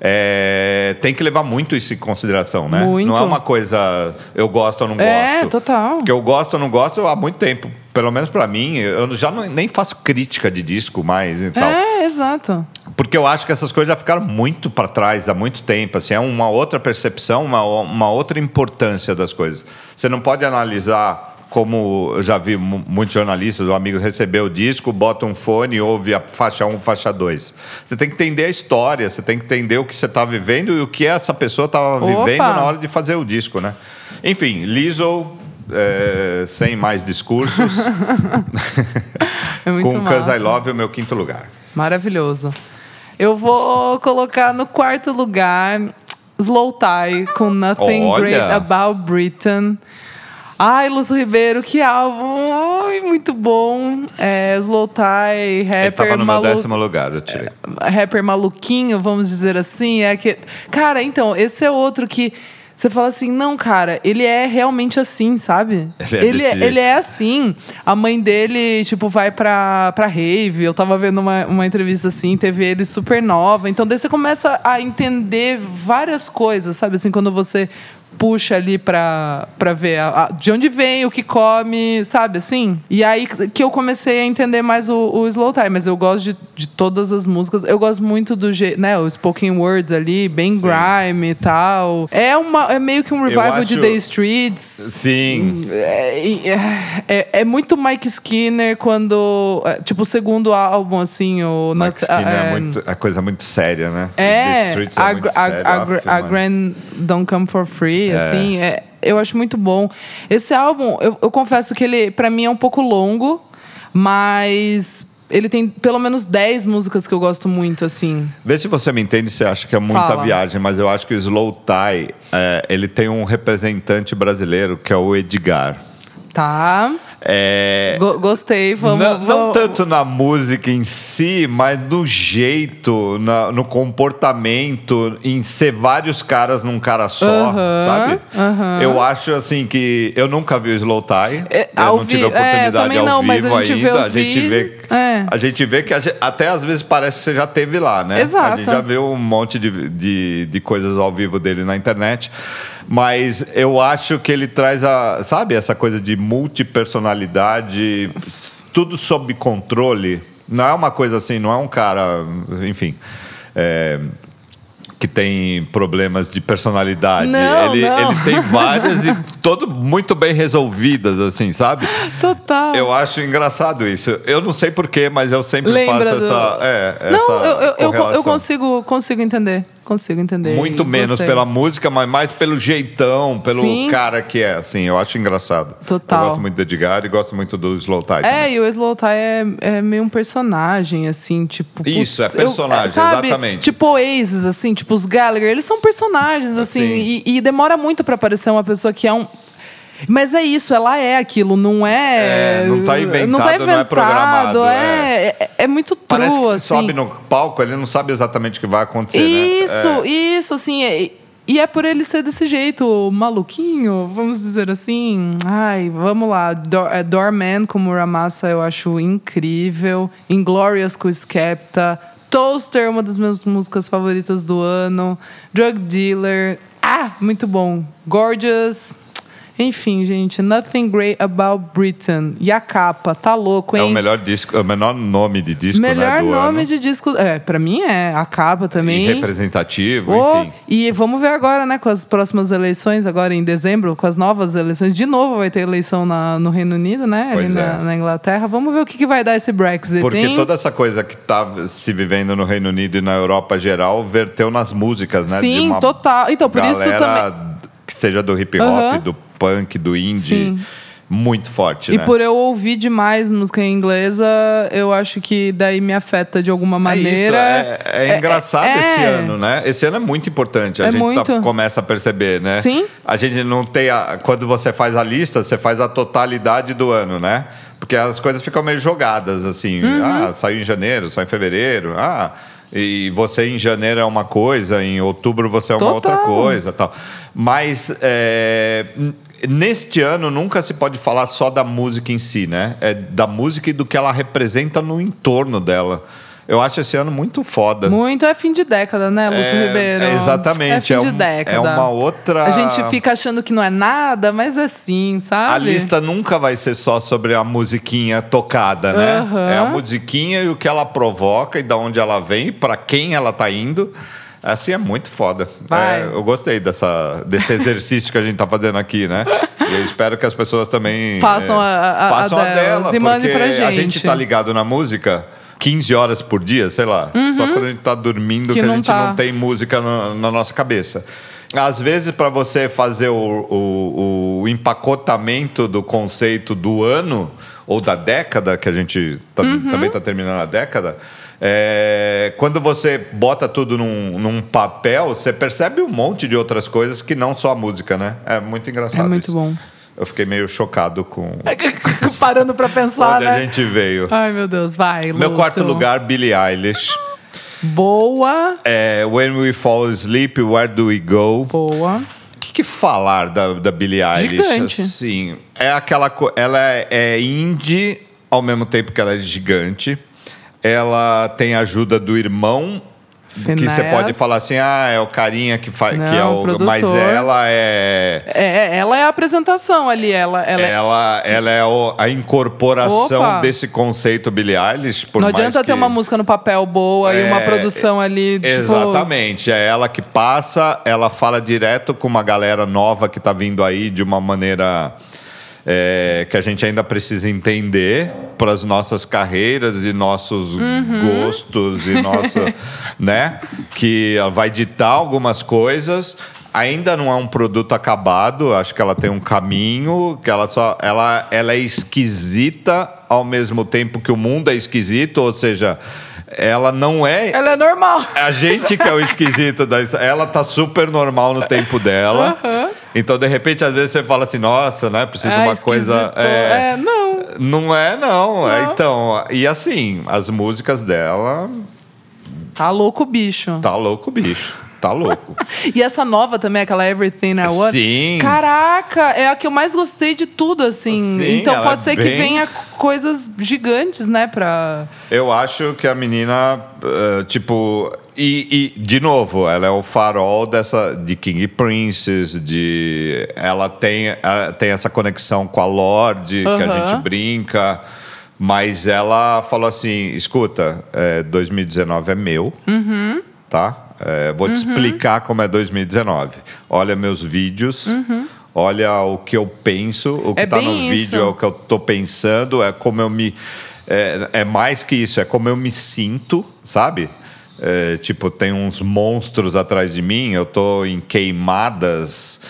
É, tem que levar muito isso em consideração, né? Muito. Não é uma coisa eu gosto ou não É, gosto. total. Porque eu gosto ou não gosto há muito tempo. Pelo menos para mim, eu já não- nem faço crítica de disco mais e tal. É, exato. Porque eu acho que essas coisas já ficaram muito para trás há muito tempo. Assim, é uma outra percepção, uma, uma outra importância das coisas. Você não pode analisar como eu já vi mu- muitos jornalistas, o amigo recebeu o disco, bota um fone e ouve a faixa 1, faixa 2. Você tem que entender a história, você tem que entender o que você está vivendo e o que essa pessoa estava vivendo na hora de fazer o disco, né? Enfim, Lizzo, é, sem mais discursos, É com Cause I massa. Love, o meu quinto lugar. Maravilhoso. Eu vou colocar no quarto lugar Slow Tie com Nothing Olha! Great About Britain. Ai, Lúcio Ribeiro, que álbum! Ai, muito bom. É, Slow Tie, Ele rapper estava no meu malu- décimo lugar, eu tirei. rapper maluquinho, vamos dizer assim. É que, cara, então, esse é outro que você fala assim, não, cara, ele é realmente assim, sabe? Ele é ele, desse ele é assim. A mãe dele, tipo, vai pra, pra rave. Eu tava vendo uma, uma entrevista assim, teve ele super nova. Então, daí você começa a entender várias coisas, sabe? Assim, quando você puxa ali pra, pra ver a- a- de onde vem, o que come, sabe assim? E aí que eu comecei a entender mais o, o Slow Time, mas eu gosto de, de todas as músicas. Eu gosto muito do jeito, né, o spoken word ali, bem Sim. grime e tal. É, uma, é meio que um revival de acho- The Streets. Sim. É, é, é muito Mike Skinner quando. é, Tipo, o segundo álbum, assim, o. Mike Not- Skinner é, é, muito, é coisa muito séria, né? The é, Streets é a, muito a, sério. a, a mano. Grand Don't Come For Free, assim, é, eu acho muito bom. Esse álbum, eu, eu confesso que ele, pra mim, é um pouco longo, mas ele tem pelo menos 10 músicas que eu gosto muito, assim. Vê se você me entende, você acha que é muita Fala. viagem, mas eu acho que o Slow Tie, é, ele tem um representante brasileiro, que é o Edgar. Tá? É, Go- gostei, vamos. não, não vamos- tanto na música em si, mas no jeito, na- no comportamento, em ser vários caras num cara só, Aham, sabe? aham. Eu acho assim que eu nunca vi o Slow Tie. É, eu não tive a oportunidade é, ao não, vivo mas a gente ainda. a gente vê, é. a gente vê que a gente- até às vezes parece que você já teve lá, né? A Exato. gente já viu um monte de, de, de coisas ao vivo dele na internet. Mas eu acho que ele traz a, sabe, essa coisa de multipersonalidade, tudo sob controle. Não é uma coisa assim, não é um cara, enfim. é, que tem problemas de personalidade. Não, ele, não. ele tem várias e todo muito bem resolvidas, assim, sabe? Total. Eu acho engraçado isso. Eu não sei porquê, mas eu sempre Lembra faço do- essa. É, Não, essa eu, eu, eu, eu consigo, consigo entender. Consigo entender. Muito menos gostei. pela música, mas mais pelo jeitão, pelo Sim. cara que é, assim. Eu acho engraçado. Total. Eu gosto muito do Edgar e gosto muito do Slow Tide. É, e o Slow Tie é, é meio um personagem, assim, tipo. Isso, putz, é personagem, sabe? exatamente. Tipo Oasis, assim, tipo os Gallagher, eles são personagens, assim, Sim. e, e demora muito pra aparecer uma pessoa que é um. Mas é isso, ela é aquilo, não é. É, não tá inventado, não, tá não é inventado, programado, é, é, é muito true, Parece que assim. sobe no palco, ele não sabe exatamente o que vai acontecer, Isso, né? É. isso, assim. é- e é por ele ser desse jeito, maluquinho, vamos dizer assim. Ai, vamos lá. Door, é, Doorman com Muramasa eu acho incrível. Inglorious com Skepta. Toaster, uma das minhas músicas favoritas do ano. Drug Dealer. Ah, muito bom. Gorgeous. Enfim, gente, Nothing Great About Britain. E a capa, tá louco, É hein? o melhor disco, é o menor nome de disco, Melhor né, nome ano. de disco. É, pra mim é. A capa E também. representativo, Oh, enfim. e vamos ver agora, né, com as próximas eleições, agora em dezembro, com as novas eleições. De novo vai ter eleição na- no Reino Unido, né? Ali Pois na, é. na Inglaterra. Vamos ver o que, que vai dar esse Brexit, Porque hein? toda essa coisa que está se vivendo no Reino Unido e na Europa geral verteu nas músicas, né? Sim, total. Então, por isso também. Que seja do hip hop, do punk, do indie. Sim. Muito forte, E né? por eu ouvir demais música inglesa, eu acho que daí me afeta de alguma É isso, maneira. é, é engraçado é- esse ano, né? Esse ano é muito importante. A É gente tá- começa a perceber, né? Sim. A gente não tem a. Quando você faz a lista, você faz a totalidade do ano, né? Porque as coisas ficam meio jogadas, assim. Uhum. Ah, saiu em janeiro, saiu em fevereiro. Ah. E você em janeiro é uma coisa, em outubro você é uma Total. outra coisa, tal. Mas é, neste ano nunca se pode falar só da música em si, né? É da música e do que ela representa no entorno dela. Eu acho esse ano muito foda. Muito é fim de década, né, Lúcio É, Ribeiro? é exatamente, É fim é de um- década. é uma outra- A gente fica achando que não é nada, mas é sim, sabe? A lista nunca vai ser só sobre a musiquinha tocada, né? Aham. É a musiquinha e o que ela provoca e da onde ela vem, pra quem ela tá indo. Assim é muito foda. Vai. É, eu gostei dessa, desse exercício que a gente tá fazendo aqui, né? E eu espero que as pessoas também Façam é, a- a- a façam a, delas dela, e mandem porque pra A gente gente. tá ligado na música 15 horas por dia, sei lá. Só quando a gente tá dormindo Uhum. Que que, a gente tá. não tem música na, na nossa cabeça. Às vezes, para você fazer o, o- o empacotamento do conceito do ano ou da década, que a gente tá- Uhum. também está terminando a década, é, quando você bota tudo num, num papel, você percebe um monte de outras coisas que não só a música, né? É muito engraçado. É muito isso. bom. Eu fiquei meio chocado com Parando pra pensar, onde né? a gente veio. Ai, meu Deus, vai, Meu Lúcio. quarto lugar, Billie Eilish. Boa, É, When We Fall Asleep, Where Do We Go? boa. O que, que falar da, da Billie Eilish? Gigante. Assim, é aquela ela é, é indie ao mesmo tempo que ela é gigante. Ela tem a ajuda do irmão. Que você pode falar assim, ah, é o carinha que faz, que é o, produtor. mas ela é, É, ela é a apresentação ali, ela, ela é- ela, ela é o- a incorporação Opa. desse conceito Billie Eilish. Por Não adianta ter uma música no papel boa e uma É, produção ali, tipo... Exatamente, é ela que passa, ela fala direto com uma galera nova que está vindo aí de uma maneira é, que a gente ainda precisa entender para as nossas carreiras e nossos Uhum. gostos e nosso, né? Que vai ditar algumas coisas. Ainda não é um produto acabado, acho que ela tem um caminho, que ela só ela, ela é esquisita ao mesmo tempo que o mundo é esquisito, ou seja, ela não é Ela é normal. a gente que é o esquisito da história. Ela tá super normal no tempo dela. Então, de repente, às vezes você fala assim, nossa, né? Preciso de Ah, uma coisa. esquisito. é, É, não. Não é, não. É, então, e assim, as músicas dela. Tá louco, bicho. Tá louco, bicho. Tá louco. e essa nova também, aquela Everything I Want. Sim. Caraca, é a que eu mais gostei de tudo, assim. Sim, então pode é ser que bem- venha coisas gigantes, né, pra. Eu acho que a menina, eh, tipo. E, e, de novo, ela é o farol dessa de King Princess, de. Ela tem, ela tem essa conexão com a Lorde, que a gente brinca. Mas ela falou assim: escuta, eh, 2019 é meu, Uhum. tá? Eh, vou te explicar como é 2019. Olha meus vídeos. Olha o que eu penso, o que É está no vídeo isso. é o que eu tô pensando, é como eu me. É, é mais que isso, é como eu me sinto, sabe? É, tipo, tem uns monstros atrás de mim, eu tô em queimadas,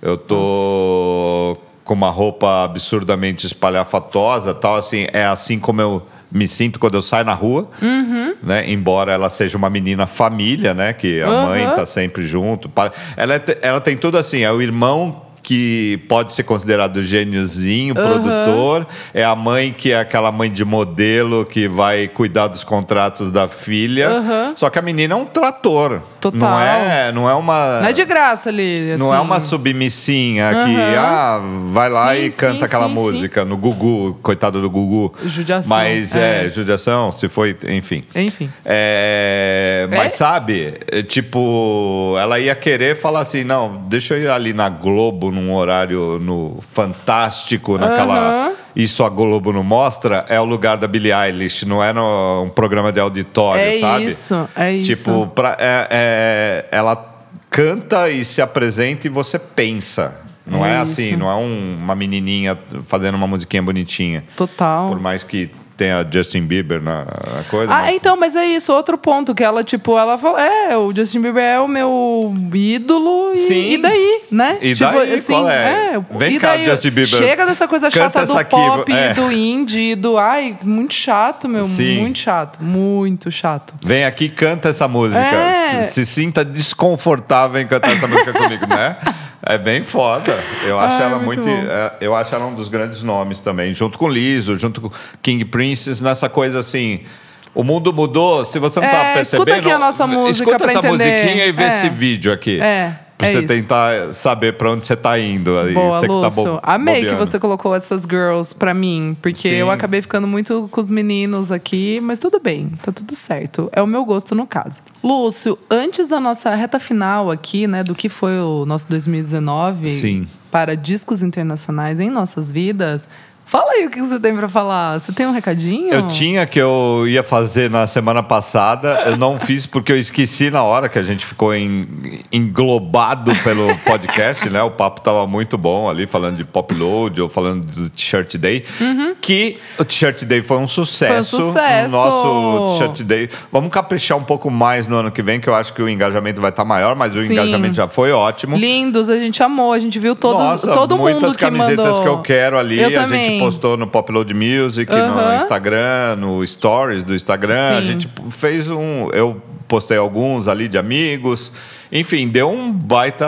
eu tô com uma roupa absurdamente espalhafatosa, tal, assim, é assim como eu me sinto quando eu saio na rua, Uhum. né? Embora ela seja uma menina família, né? Que a Aham. mãe tá sempre junto. Ela, é ela tem tudo assim, é o irmão que pode ser considerado gêniozinho, produtor, é a mãe que é aquela mãe de modelo que vai cuidar dos contratos da filha. Aham. Só que a menina é um trator. Total. Não é, não é uma Não é de graça ali. não é assim. uma submissinha que Aham. ah, vai lá Sim, e canta sim, aquela sim, música no Gugu, coitado do Gugu. Judiação, Mas é, é. judiação, se foi, enfim. Enfim. É, É? mas sabe, é, tipo, ela ia querer falar assim, não, deixa eu ir ali na Globo num horário no Fantástico, naquela Aham. Isso a Globo não mostra, é o lugar da Billie Eilish, não é no, um programa de auditório, É sabe? isso, é isso. Tipo, é- é- ela canta e se apresenta e você pensa. Não é, É assim, não é um- uma menininha fazendo uma musiquinha bonitinha. Total. Por mais que tenha Justin Bieber na, na coisa. Ah, mas- então, mas é isso, outro ponto que ela, tipo, ela fala, é, o Justin Bieber é o meu ídolo e, Sim. e daí, né? E tipo, daí, qual é? Vem e cá, daí, Justin Bieber, Chega dessa coisa chata do pop, é. do indie, do. Ai, muito chato, meu. Sim. Muito chato. Muito chato. Vem aqui, canta essa música. É. Se, se sinta desconfortável em cantar essa música comigo, né? É bem foda. Eu acho Ah, ela muito muito. bom. é, eu acho ela um dos grandes nomes também, junto com Liso, junto com King Princess, nessa coisa assim. O mundo mudou, se você não tá É, escuta percebendo. aqui a nossa música Escuta essa entender. musiquinha e vê É. esse vídeo aqui. É, Pra é você isso. tentar saber pra onde você tá indo. Aí, Boa, você que tá Lúcio. bo- Amei que bobeando. você colocou essas girls pra mim, porque Sim. eu acabei ficando muito com os meninos aqui, mas tudo bem, tá tudo certo. É o meu gosto no caso. Lúcio, antes da nossa reta final aqui, né, do que foi o nosso 2019 Sim. para discos internacionais em nossas vidas, fala aí o que você tem pra falar. Você tem um recadinho? Eu tinha que eu ia fazer na semana passada, eu não fiz porque eu esqueci na hora que a gente ficou englobado pelo podcast, né? O papo tava muito bom ali, falando de Pop Load ou falando do T-shirt Day. Que o T-shirt Day foi um sucesso. Foi um sucesso. O nosso T-shirt Day. Vamos caprichar um pouco mais no ano que vem, que eu acho que o engajamento vai estar maior, mas o Sim. engajamento já foi ótimo. Lindos, a gente amou, a gente viu todos, Nossa, todo muitas mundo que camisetas mandou. que eu quero ali. Eu a gente postou no Popload Music, no Aham. Instagram, no Stories do Instagram. A Sim. gente fez um. Eu postei alguns ali de amigos. Enfim, deu um baita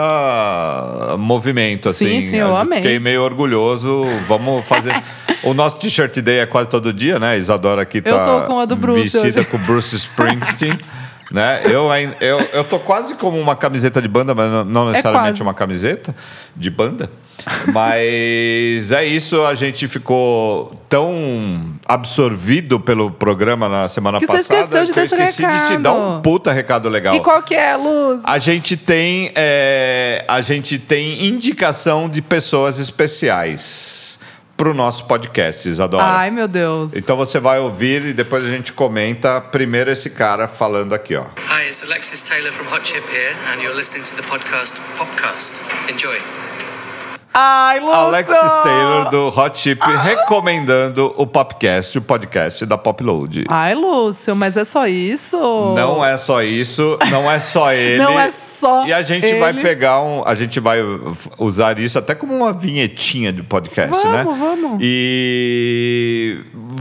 movimento, assim. Sim, sim, eu amei. Fiquei meio orgulhoso. Vamos fazer. o nosso t-shirt day é quase todo dia, né? Isadora aqui tá Eu tô com a do Bruce vestida hoje. com o Bruce Springsteen. Né? Eu, eu, eu tô quase como uma camiseta de banda, mas não- não necessariamente quase. uma camiseta de banda. Mas é isso, a gente ficou tão absorvido pelo programa na semana Que você passada esqueceu de que eu esqueci de te dar um recado. puta recado legal. E qual que é, Luz? A gente tem é, a gente tem indicação de pessoas especiais para o nosso podcast, Isadora. Ai, meu Deus. Então você vai ouvir e depois a gente comenta primeiro esse cara falando aqui, ó. Hi, it's Alexis Taylor from Hot Chip here, and you're listening to the podcast Popcast. Enjoy. Ai, Lúcio! Alexis Taylor do Hot Chip recomendando o Popcast, o podcast da Popload. Ai, Lúcio, mas é só isso? Não é só isso, não é só ele. Não é só E a gente ele. vai pegar um. A gente vai usar isso até como uma vinhetinha de podcast, Vamos, né? vamos. E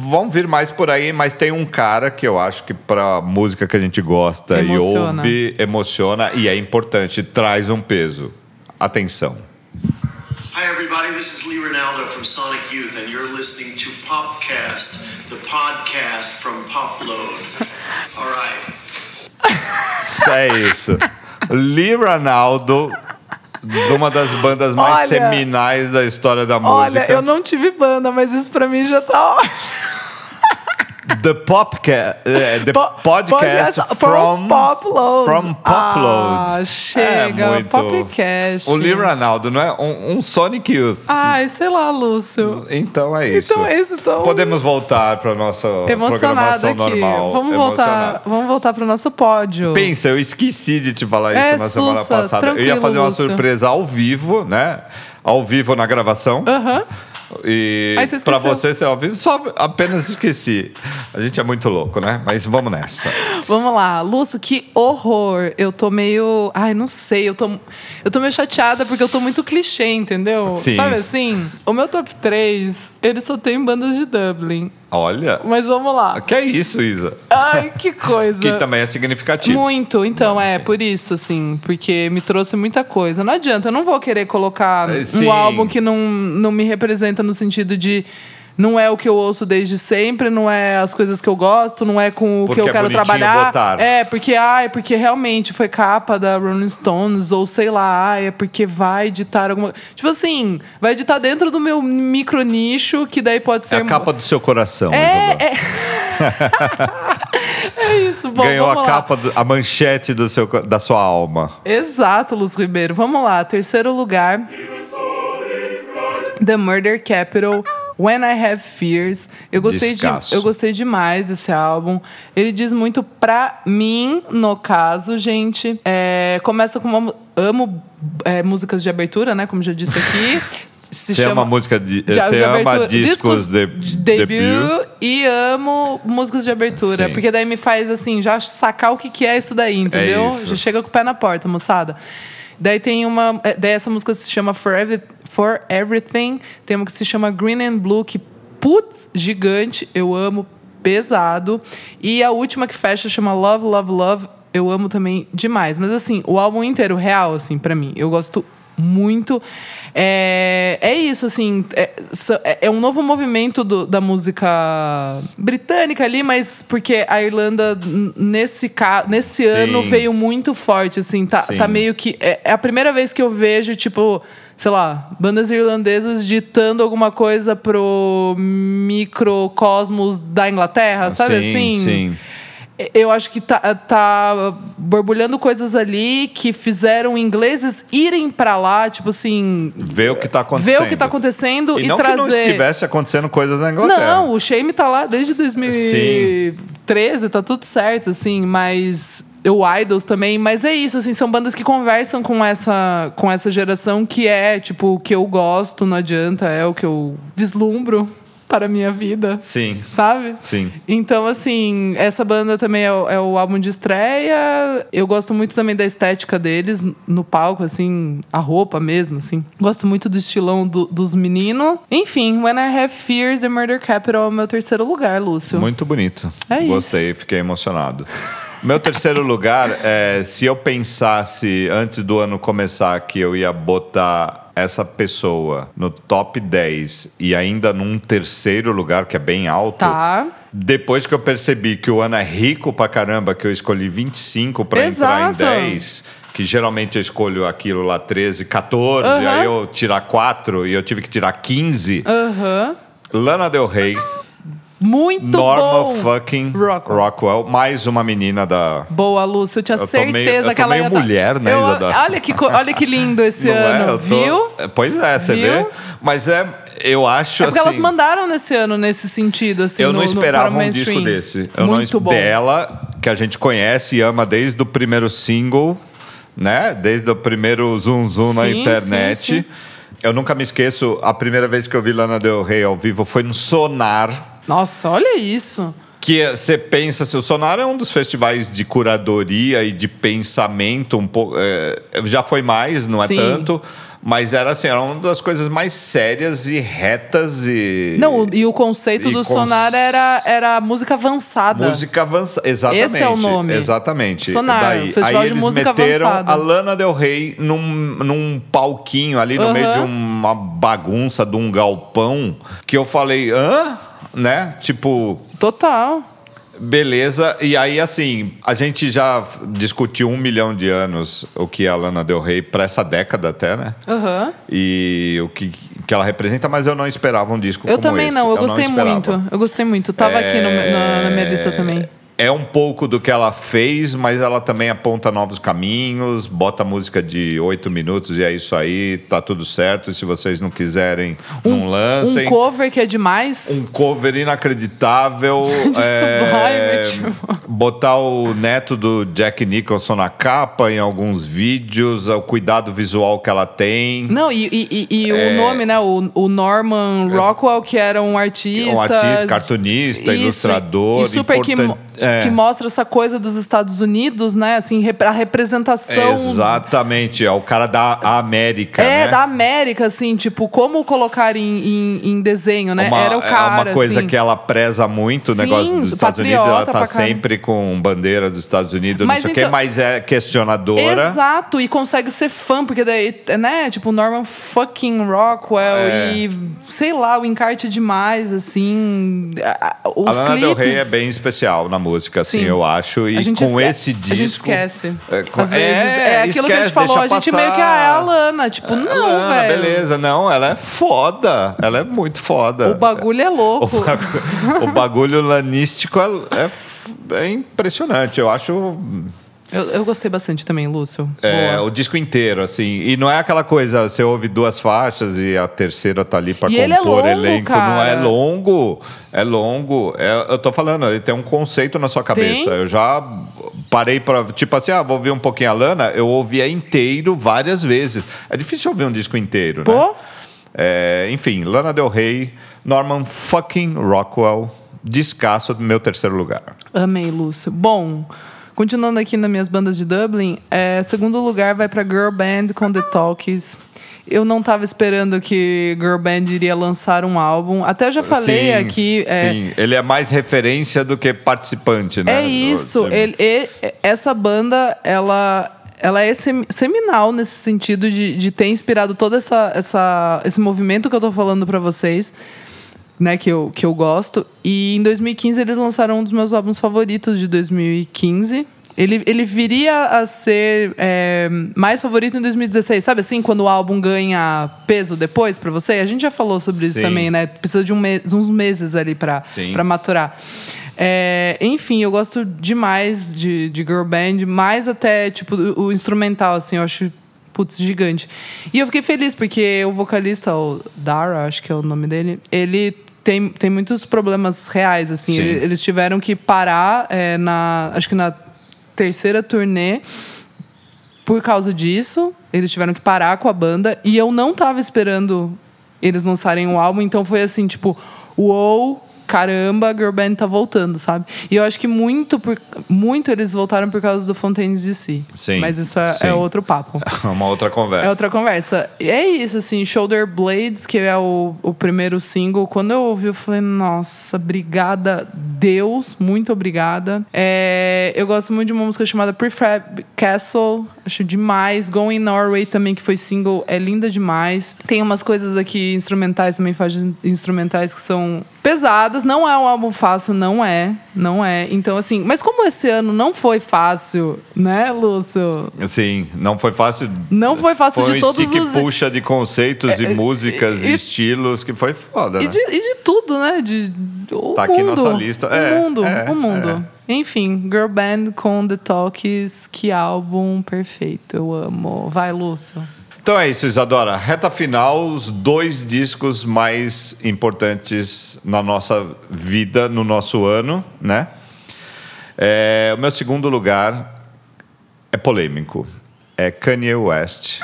vão vir mais por aí, mas tem um cara que eu acho que pra música que a gente gosta Emociona. e ouve, emociona e é importante, traz um peso. Atenção. Everybody. This is Lee Ronaldo from Sonic Youth, and you're listening to Popcast, the podcast from Popload. All right. É isso. Lee Ronaldo, de uma das bandas mais Olha- seminais da história da música. Olha, eu não tive banda, mas isso pra mim já tá ótimo. The Popcast, eh, the Po- podcast podcast from, Popload. from Popload. Ah, chega. É muito- Popcast. O Lee Ronaldo, não é? Um, um Sonic Youth. Ai, sei lá, Lúcio. Então é isso. Então é isso, então- Podemos voltar para nossa Emocionada programação aqui. normal. Vamos Emocionada. voltar, vamos voltar pro nosso pódio. Pensa, eu esqueci de te falar isso É, na semana sussa, passada. Eu ia fazer uma Lúcio. surpresa ao vivo, né? Ao vivo na gravação. Aham. E Aí você pra você vivo, só apenas esqueci. A gente é muito louco, né? Mas vamos nessa. Vamos lá, Lúcio, que horror. Eu tô meio. Ai, não sei. Eu tô, eu tô meio chateada porque eu tô muito clichê, entendeu? Sim. Sabe assim? O meu top 3, ele só tem bandas de Dublin. Olha. Mas vamos lá. Que é isso, Isa? Ai, que coisa. Que também é significativo. Muito, então, é por isso, assim, porque me trouxe muita coisa. Não adianta, eu não vou querer colocar É, um álbum que não, não me representa no sentido de. Não é o que eu ouço desde sempre, não é as coisas que eu gosto, não é com o Porque que eu é quero trabalhar. botar. É, porque, ai, porque realmente foi capa da Rolling Stones, ou sei lá, ai, é porque vai editar alguma. Tipo assim, vai editar dentro do meu micro nicho, que daí pode É ser. a capa do seu coração. É, é. é isso, bom. Ganhou a lá. capa, do- a manchete do seu, da sua alma. Exato, Luz Ribeiro. Vamos lá, terceiro lugar. The Murder Capital. When I Have Fears. Eu gostei, de, eu gostei demais desse álbum. Ele diz muito pra mim, no caso, gente. É, começa com uma. Amo é, músicas de abertura, né? Como já disse aqui. Se Você ama música de- de- você de ama abertura- discos de- de debut? debut e amo músicas de abertura. Sim. Porque daí me faz assim, já sacar o que, que é isso daí, entendeu? isso. Já chega com o pé na porta, moçada. Daí tem uma. é, Daí essa música se chama For, Every- For Everything. Tem uma que se chama Green and Blue, que putz, gigante, eu amo, pesado. E a última que fecha chama Love, Love, Love. Eu amo também demais. Mas assim, o álbum inteiro, real, assim, pra mim. Eu gosto muito. É, é isso, assim. É, é- é um novo movimento do- da música britânica ali, mas porque a Irlanda, nesse, nesse Sim. ano, veio muito forte, assim. Tá, Sim. tá meio que. É, é a primeira vez que eu vejo, tipo. Sei lá, bandas irlandesas ditando alguma coisa pro microcosmos da Inglaterra, sabe sim, assim? Sim. Eu acho que tá, tá borbulhando coisas ali que fizeram ingleses irem pra lá, tipo assim, Ver o que tá acontecendo. ver o que tá acontecendo e, E não trazer. que não estivesse acontecendo coisas na Inglaterra. Não, o Shame tá lá desde 2013, tá tudo certo, assim, mas. O Idols também, mas é isso, assim, são bandas que conversam com essa, com essa geração que é, tipo, o que eu gosto, não adianta, é o que eu vislumbro para a minha vida. Sim. Sabe? Sim. Então, assim, essa banda também é o, é o álbum de estreia. Eu gosto muito também da estética deles no palco, assim, a roupa mesmo, assim. Gosto muito do estilão do- dos meninos. Enfim, When I Have Fears, The Murder Capital é o meu terceiro lugar, Lúcio. Muito bonito. É isso. Gostei, fiquei emocionado. Meu terceiro lugar, é, se eu pensasse antes do ano começar que eu ia botar essa pessoa no top 10 e ainda num terceiro lugar, que é bem alto. Tá. Depois que eu percebi que o ano é rico pra caramba, que eu escolhi 25 pra entrar em Exato. 10, que geralmente eu escolho aquilo lá 13, 14, Aham. aí eu tirar 4 e eu tive que tirar 15. Aham. Lana Del Rey, Muito Norma bom. fucking Rockwell. Rockwell. mais uma menina da. Boa, Lúcio. Eu tinha Eu certeza meio- eu que ela meio ia mulher, né, Eu- Isadora? olha, que, olha que lindo esse Não é? ano, tô- viu? É, Pois é, você Viu? vê. Mas é, eu acho É porque assim. elas mandaram nesse ano nesse sentido, assim, eu no, não no- esperava para o um disco desse. Eu Muito não, bom. Dela, que a gente conhece e ama desde o primeiro single, né? Desde o primeiro Zoom Zoom na Sim, internet. sim, sim. Eu nunca me esqueço, a primeira vez que eu vi Lana Del Rey ao vivo foi no Sonar. Nossa, olha isso. Que você pensa, assim, o Sonar é um dos festivais de curadoria e de pensamento, um pouco. é, já foi mais, não é Sim. tanto. Mas era assim, era uma das coisas mais sérias e retas e. Não, e o conceito E do cons- Sonar era, era música avançada. Música avançada. Exatamente. Esse é o nome. Exatamente. Sonar, Festival aí de eles Música meteram Avançada. a Lana Del Rey num, num palquinho ali no Aham. meio de uma bagunça de um galpão que eu falei, hã? Né? Tipo, Total. Beleza, e aí assim, a gente já discutiu um milhão de anos o que é a Lana Del Rey para essa década até, né? Aham. E o que, que ela representa, mas eu não esperava um disco Eu como também esse. não, eu gostei esperava. muito. Eu gostei muito. Tava aqui no na, na minha lista também. É um pouco do que ela fez, mas ela também aponta novos caminhos, bota música de oito minutos e é isso aí, tá tudo certo. E se vocês não quiserem, não lancem. Um cover que é demais. Um cover inacreditável. De é, Sublime, tipo. Botar o neto do Jack Nicholson na capa em alguns vídeos, o cuidado visual que ela tem. Não, e, e- e- e É. o nome, né? O, o Norman Rockwell, que era um artista. Um artista, cartunista, Isso, ilustrador. E super que, importan- mo- é. que mostra essa coisa dos Estados Unidos, né? Assim, a representação. Exatamente, é o cara da América. É, né? da América, assim, tipo, como colocar em, em, em desenho, né? Uma, Era o cara. é uma coisa assim. que ela preza muito, o negócio dos Estados Unidos. Ela tá sempre com bandeira dos Estados Unidos, Mas não sei o quê, então- mas é questionadora. Exato, e consegue ser fã, porque daí, né, tipo, Norman fucking Rockwell É. e, sei lá, o encarte é demais, assim, os a Lana clipes... Del Rey é bem especial na música, assim, Sim. eu acho. E com esque- esse disco. A gente esquece. É, com- Às vezes. é, É, aquilo que a esquece, gente falou, a gente meio que ah, é a passar. Lana. Tipo, não, Lana, velho. beleza, não, ela é foda. Ela é muito foda. O bagulho é O louco. bagulho, o bagulho lanístico é, é é impressionante. Eu acho Eu, eu gostei bastante também, Lúcio. É, Boa. o disco inteiro, assim. E não é aquela coisa, você ouve duas faixas e a terceira tá ali pra E compor ele é longo, elenco. Não cara. é longo. É longo. É- eu tô falando, ele tem um conceito na sua cabeça. Tem. Eu já parei pra. Tipo assim, ah, vou ouvir um pouquinho a Lana. Eu ouvia inteiro várias vezes. É difícil ouvir um disco inteiro, né? Pô, É, enfim, Lana Del Rey, Norman fucking Rockwell, descasso do meu terceiro lugar. amei, Lúcio. Bom, continuando aqui nas minhas bandas de Dublin, é, segundo lugar vai pra Girl Band com The Talkies. Eu não tava esperando que Girl Band iria lançar um álbum. Até já falei Sim, aqui. é, Sim, ele é mais referência do que participante, né? É isso. Ele, e- essa banda, ela, ela é sem- seminal nesse sentido de, de ter inspirado todo essa, essa, esse movimento que eu tô falando pra vocês, né? Que eu, que eu gosto. E em 2015 eles lançaram um dos meus álbuns favoritos de 2015. Ele, ele viria a ser é, mais favorito em 2016, sabe assim, quando o álbum ganha peso depois pra você? A gente já falou sobre isso Sim. também, né? Precisa de um me- uns meses ali pra maturar. É, enfim, eu gosto demais de, de girl band, mais até tipo o, o instrumental, assim, eu acho putz, gigante. E eu fiquei feliz porque o vocalista, o Dara, acho que é o nome dele, ele tem, tem muitos problemas reais, assim. Sim. Ele- Eles tiveram que parar é, na, acho que na terceira turnê por causa disso. Eles tiveram que parar com a banda e eu não tava esperando eles lançarem um álbum, então foi assim, tipo, uou, caramba, a girl band tá voltando, sabe? E eu acho que muito por muito eles voltaram por causa do Fontaines DC. Sim, Mas isso é, sim. é outro papo. Uma outra conversa. É outra conversa. E é isso, assim, Shoulder Blades, que é o, o primeiro single. Quando eu ouvi, eu falei, nossa, obrigada, Deus, muito obrigada. É, eu gosto muito de uma música chamada Prefab Castle, acho demais. Going Norway também, que foi single, é linda demais. Tem umas coisas aqui instrumentais também, faixas instrumentais que são pesadas. Não é um álbum fácil, não é. Não é. Então, assim, mas como esse ano não foi fácil, né, Lúcio? Sim, não foi fácil. Não foi fácil Foi de um todos os. É, puxa de conceitos e músicas e, e- estilos que foi foda, E né? de, e de tudo, né? De, o Tá mundo. aqui nossa lista. É, o mundo, é, o mundo. Enfim, Girl Band com The Talks, que álbum perfeito. Eu amo. Vai, Lúcio. Então é isso, Isadora. Reta final, os dois discos mais importantes na nossa vida, no nosso ano, né? É, o meu segundo lugar é polêmico. É Kanye West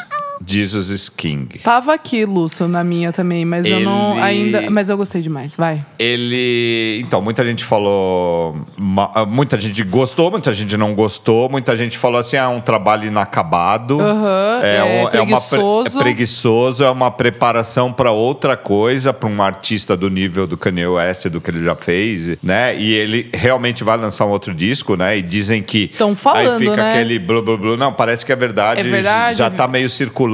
Jesus is King. Tava aqui, Lúcio, na minha também, mas eu não Ele- ainda. Mas eu gostei demais. Vai. Ele. Então, muita gente falou. ma- Muita gente gostou, muita gente não gostou, muita gente falou assim: ah, é um trabalho inacabado. Aham, é um- uma pre- preguiçoso. é preguiçoso, é uma preparação para outra coisa, para um artista do nível do Kanye West, do que ele já fez, né? E ele realmente vai lançar um outro disco, né? E dizem que. Tão falando, Aí fica né? aquele blu, blu, blu. Não, parece que é verdade. É verdade? Já tá meio circulando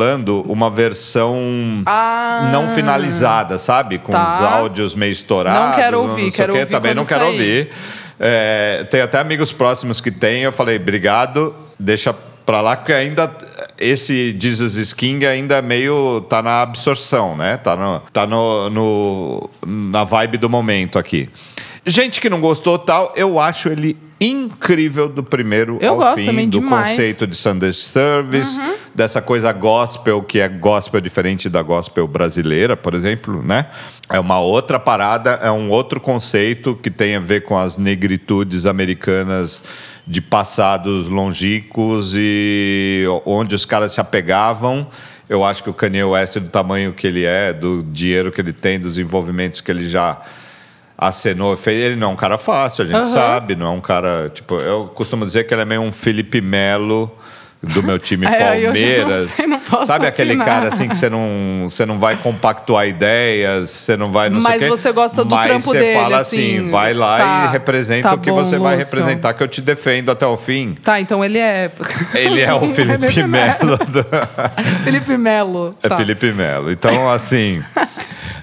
uma versão Ah. não finalizada, sabe? Com Tá. os áudios meio estourados. Não quero ouvir, sei quero ouvir Também não quero sair. ouvir. É, tem até amigos próximos que têm. Eu falei, obrigado, deixa pra lá, porque ainda esse Jesus King ainda meio tá na absorção, né? Tá, no, tá no, no- na vibe do momento aqui. Gente que não gostou tal, eu acho ele incrível do primeiro Eu ao gosto fim, também do demais. Uhum. conceito de Sunday Service, dessa coisa gospel, que é gospel diferente da gospel brasileira, por exemplo, né? É uma outra parada, é um outro conceito que tem a ver com as negritudes americanas de passados longínquos e onde os caras se apegavam. Eu acho que o Kanye West, do tamanho que ele é, do dinheiro que ele tem, dos envolvimentos que ele já acenou, fez, ele não é um cara fácil, a gente Aham. sabe, não é um cara, tipo, eu costumo dizer que ele é meio um Felipe Melo do meu time É, não Palmeiras. sei, não posso sabe aquele opinar. cara assim que você não, você não vai compactuar ideias, você não vai não sei Mas quê, você gosta do mas trampo você dele, fala assim, assim, vai lá tá, e representa tá o que bom, você vai Lúcio. representar que eu te defendo até o fim. Tá, então ele é. Ele é o Felipe Melo. do- Felipe Melo. É tá. Felipe Melo. Então, assim.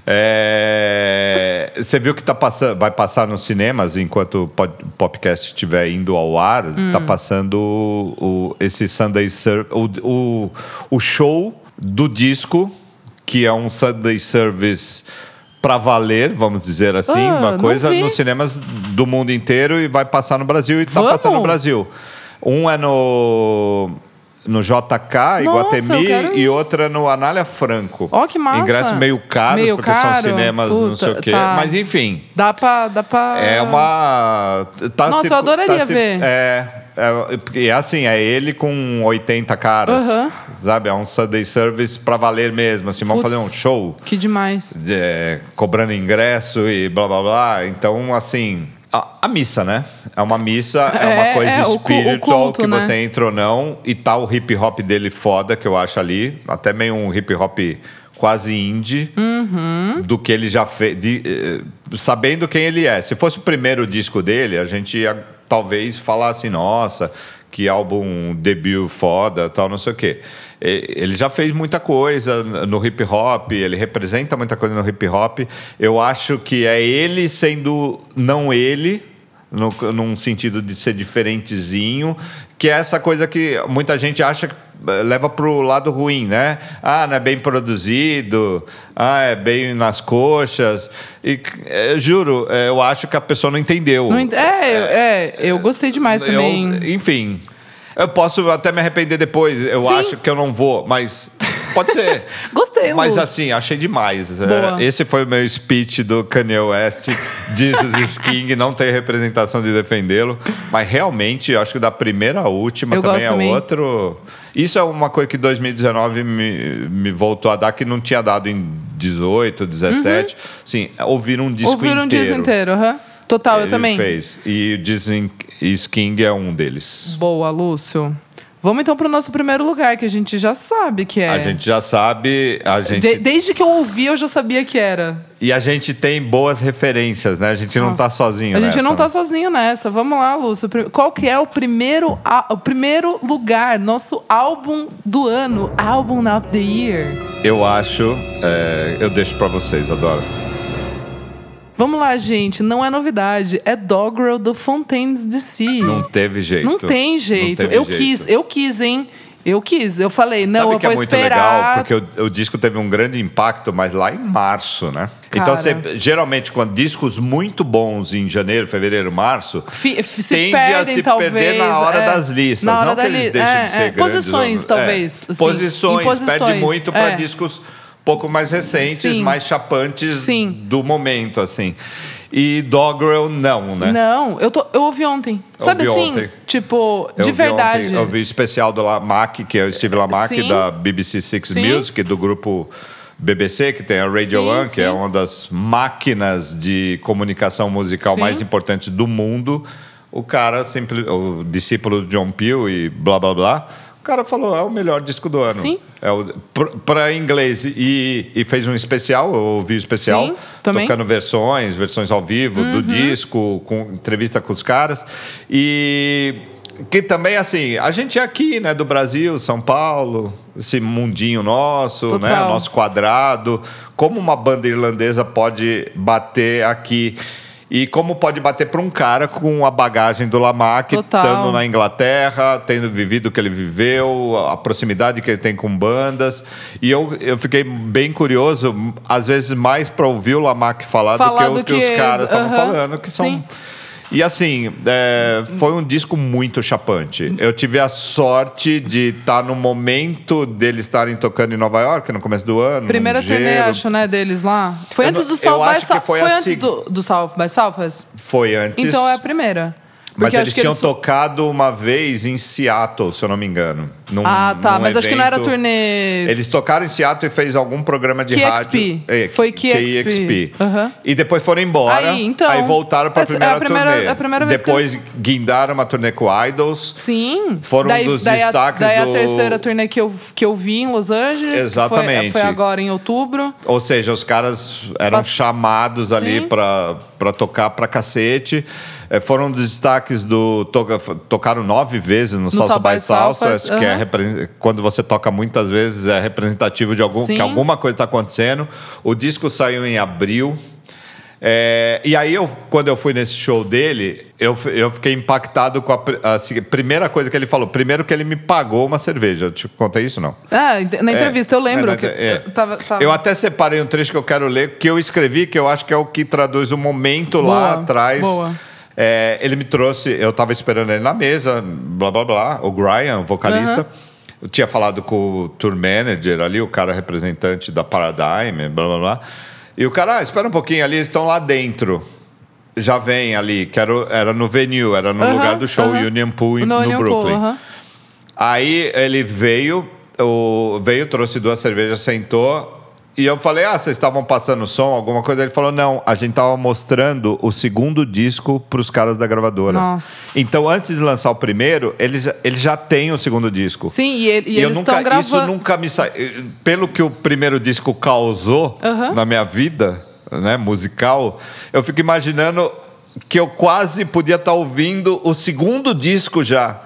É, Você viu que tá passando, vai passar nos cinemas enquanto o pod- o podcast estiver indo ao ar, Hum. tá passando o, o- esse Sunday Service, o, o, show do disco, que é um Sunday Service para valer, vamos dizer assim, Ah, uma coisa nos cinemas do mundo inteiro e vai passar no Brasil e tá Vamos? passando no Brasil. Um é no no JK, Iguatemi, eu quero e outra no Anália Franco. Ó, que massa. Ingresso meio caro, Meio porque caro? são cinemas, não Puta, sei o quê. tá. Mas enfim, Dá pra. Dá pra... é uma. tá Nossa, se- eu adoraria tá se- ver. É. É, é assim, é ele com 80 caras, Aham. sabe? É um Sunday Service pra valer mesmo, assim, vamos fazer um show Que demais. é, cobrando ingresso e blá blá blá. Então, assim, a, a missa, né? É uma missa, é, É, uma coisa é, culto, que né? você entra ou não. E tá o hip hop dele foda, que eu acho ali. Até meio um hip hop quase indie Uhum. do que ele já fez. eh, sabendo quem ele é. Se fosse o primeiro disco dele, a gente ia talvez falar assim, nossa, que álbum debut foda, tal, não sei o quê. Ele já fez muita coisa no hip hop, ele representa muita coisa no hip hop. Eu acho que é ele sendo não ele, no, num sentido de ser diferentezinho, que é essa coisa que muita gente acha que eh, leva pro lado ruim, né? Ah, não é bem produzido, ah, é bem nas coxas. E eh, juro, eh, eu acho que a pessoa não entendeu. Não ent- é, é, eu gostei demais Eu- também. enfim, eu posso até me arrepender depois. Eu Sim. acho que eu não vou, mas pode ser. Gostei, Mas Lúcio. assim, achei demais. É, Boa. Esse foi o meu speech do Kanye West. Jesus King, não tem representação de defendê-lo. Mas realmente, eu acho que da primeira à última Eu também é também. outro. Isso é uma coisa que 2019 me, me voltou a dar, que não tinha dado em 18, 17. Sim, ouvir um disco Ouviram um inteiro. disco inteiro, aham. Total, eu Ele também. fez. E is King é um deles. Boa, Lúcio. Vamos então pro nosso primeiro lugar, que a gente já sabe que é. A gente já sabe, a gente De- desde que eu ouvi, eu já sabia que era. e a gente tem boas referências, né? A gente não tá Nossa. sozinho A gente nessa, não tá sozinho nessa. Vamos lá, Lúcio. Pri- Qual que é o primeiro, o primeiro lugar, nosso álbum do ano, álbum of the year? Eu acho, é, eu deixo pra vocês, adoro. Vamos lá, gente. Não é novidade. É Doggerel do Fontaines DC. Não teve jeito. Não tem jeito. teve eu jeito. quis, eu quis, hein? Eu quis. Eu falei, não, Sabe eu que vou é muito esperar. legal? Porque o, o disco teve um grande impacto, mas lá em março, né? Então, Cara. você, geralmente, quando discos muito bons em janeiro, fevereiro, março, f- se tende perdem, a se talvez. perder na hora é. das listas. Na hora não da que eles li- deixem é, de ser é. grandes. Posições, ou- talvez. É. assim, Posições, posições, perde muito para é. discos pouco mais recentes, Sim. mais chapantes Sim. do momento, assim. E Doggerel, não, né? Não, eu, tô, eu ouvi ontem. Sabe ouvi assim? ontem. Tipo, Eu de verdade. ontem- eu vi o especial do Lamarck, que é o Steve Lamarck, Sim. da BBC Six Sim. Music, do grupo BBC, que tem a Radio Sim, One, que é uma das máquinas de comunicação musical mais importantes do mundo. O cara, sempre, o discípulo de John Peel e blá blá blá, o cara falou, é o melhor disco do ano. Sim. É para inglês. E, e fez um especial, eu ouvi o especial, Sim, também. Uhum. tocando versões, versões ao vivo do disco, com entrevista com os caras. E que também, assim, a gente é aqui, né, do Brasil, São Paulo, esse mundinho nosso, né, Total. nosso quadrado. Como uma banda irlandesa pode bater aqui? E como pode bater para um cara com a bagagem do Lamarck, Total. estando na Inglaterra, tendo vivido o que ele viveu, a proximidade que ele tem com bandas. E eu, eu fiquei bem curioso, às vezes mais para ouvir o Lamarck falar, Falar do que o do que, que os caras estavam aham, falando, que são. E assim, é, foi um disco muito chapante. Eu tive a sorte de estar no momento deles estarem tocando em Nova York no começo do ano. Primeira no turnê, acho, né, deles lá. Foi Eu antes não- do South by South. foi antes do, do South by Southwest? Foi antes. Então é a primeira. Mas eles que tinham eles... tocado uma vez em Seattle, se eu não me engano. Num- Ah, tá. Mas acho que não era evento. turnê. Eles tocaram em Seattle e fez algum programa de KXP. rádio. É, Foi KXP. KXP. Aham. E depois foram embora. Aí, então, aí voltaram para a é primeira, a primeira- turnê. a primeira vez que depois eles- guindaram uma turnê com Idols. Sim. Foram daí, dos daí destaques a, daí do- a terceira turnê que eu, que eu vi em Los Angeles. que foi- Exatamente. Foi, agora em outubro. Ou seja, os caras eram Pass- chamados ali para tocar pra cacete. Eh, foram dos destaques do. toca- tocaram nove vezes no, South by Southwest, que é quando você toca muitas vezes é representativo de algum, Sim. que alguma coisa está acontecendo. O disco saiu em abril. É, e aí, eu, quando eu fui nesse show dele, eu, eu fiquei impactado com a, primeira coisa que ele falou. Primeiro que ele me pagou uma cerveja. Eu te contei isso, não? Ah, na entrevista, eu lembro. É, que é. eu tava, tava- Eu até separei um trecho que eu quero ler, que eu escrevi, que eu acho que é o que traduz o momento Boa, lá atrás. boa. É, ele me trouxe, eu estava esperando ele na mesa, blá blá blá, o Brian, o vocalista. Aham. Eu tinha falado com o tour manager ali, o cara representante da Paradigm, blá blá blá. E o cara, ah, espera um pouquinho ali, eles estão lá dentro. Já vem ali, que era, era no venue, era no Aham, lugar do show aham. Union Pool No no, Union Pool, Brooklyn. aham. Aí ele veio, o, veio, trouxe duas cervejas, sentou. E eu falei, ah, vocês estavam passando som, alguma coisa? Ele falou, não, a gente tava mostrando o segundo disco para os caras da gravadora. Nossa. Então, antes de lançar o primeiro, eles, já- eles já têm o segundo disco. Sim, e, ele- e eu eles estão Isso gravando. nunca me saiu. Pelo que o primeiro disco causou na minha vida, né, musical, eu fico imaginando que eu quase podia estar ouvindo o segundo disco já.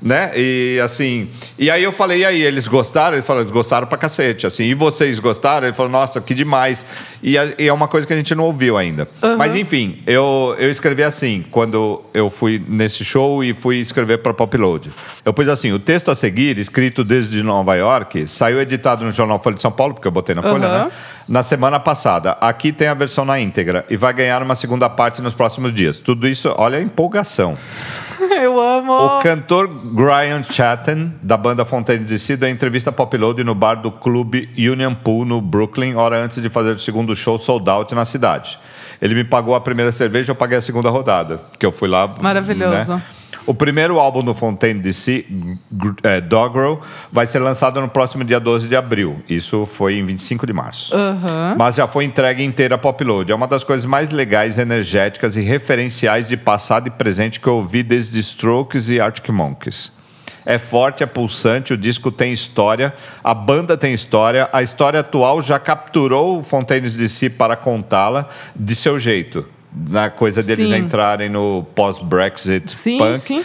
Né? E assim, e aí eu falei, e aí, eles gostaram? Ele falou, eles gostaram pra cacete, assim, e vocês gostaram? Ele falou, nossa, que demais. E, e é uma coisa que a gente não ouviu ainda. Mas enfim, eu, eu escrevi assim, quando eu fui nesse show e fui escrever para Popload. Eu pus assim, o texto a seguir, escrito desde Nova York, saiu editado no jornal Folha de São Paulo, porque eu botei na Folha, Aham. né? Na semana passada. Aqui tem a versão na íntegra e vai ganhar uma segunda parte nos próximos dias. Tudo isso, olha a empolgação. Eu amo. O cantor Brian Chatten, da banda Fontaine DC, deu entrevista a Popload no bar do clube Union Pool, no Brooklyn, hora antes de fazer o segundo show sold out na cidade. Ele me pagou a primeira cerveja, eu paguei a segunda rodada, que eu fui lá. Maravilhoso. né? O primeiro álbum do Fontaine DC, é, Doggerel, vai ser lançado no próximo dia 12 de abril. Isso foi em 25 de março. Aham. Mas já foi entregue inteira a Popload. É uma das coisas mais legais, energéticas e referenciais de passado e presente que eu ouvi desde Strokes e Arctic Monkeys. É forte, é pulsante, o disco tem história, a banda tem história, a história atual já capturou o Fontaines DC para contá-la de seu jeito. Na coisa deles Sim. entrarem no pós-Brexit Sim, punk sim.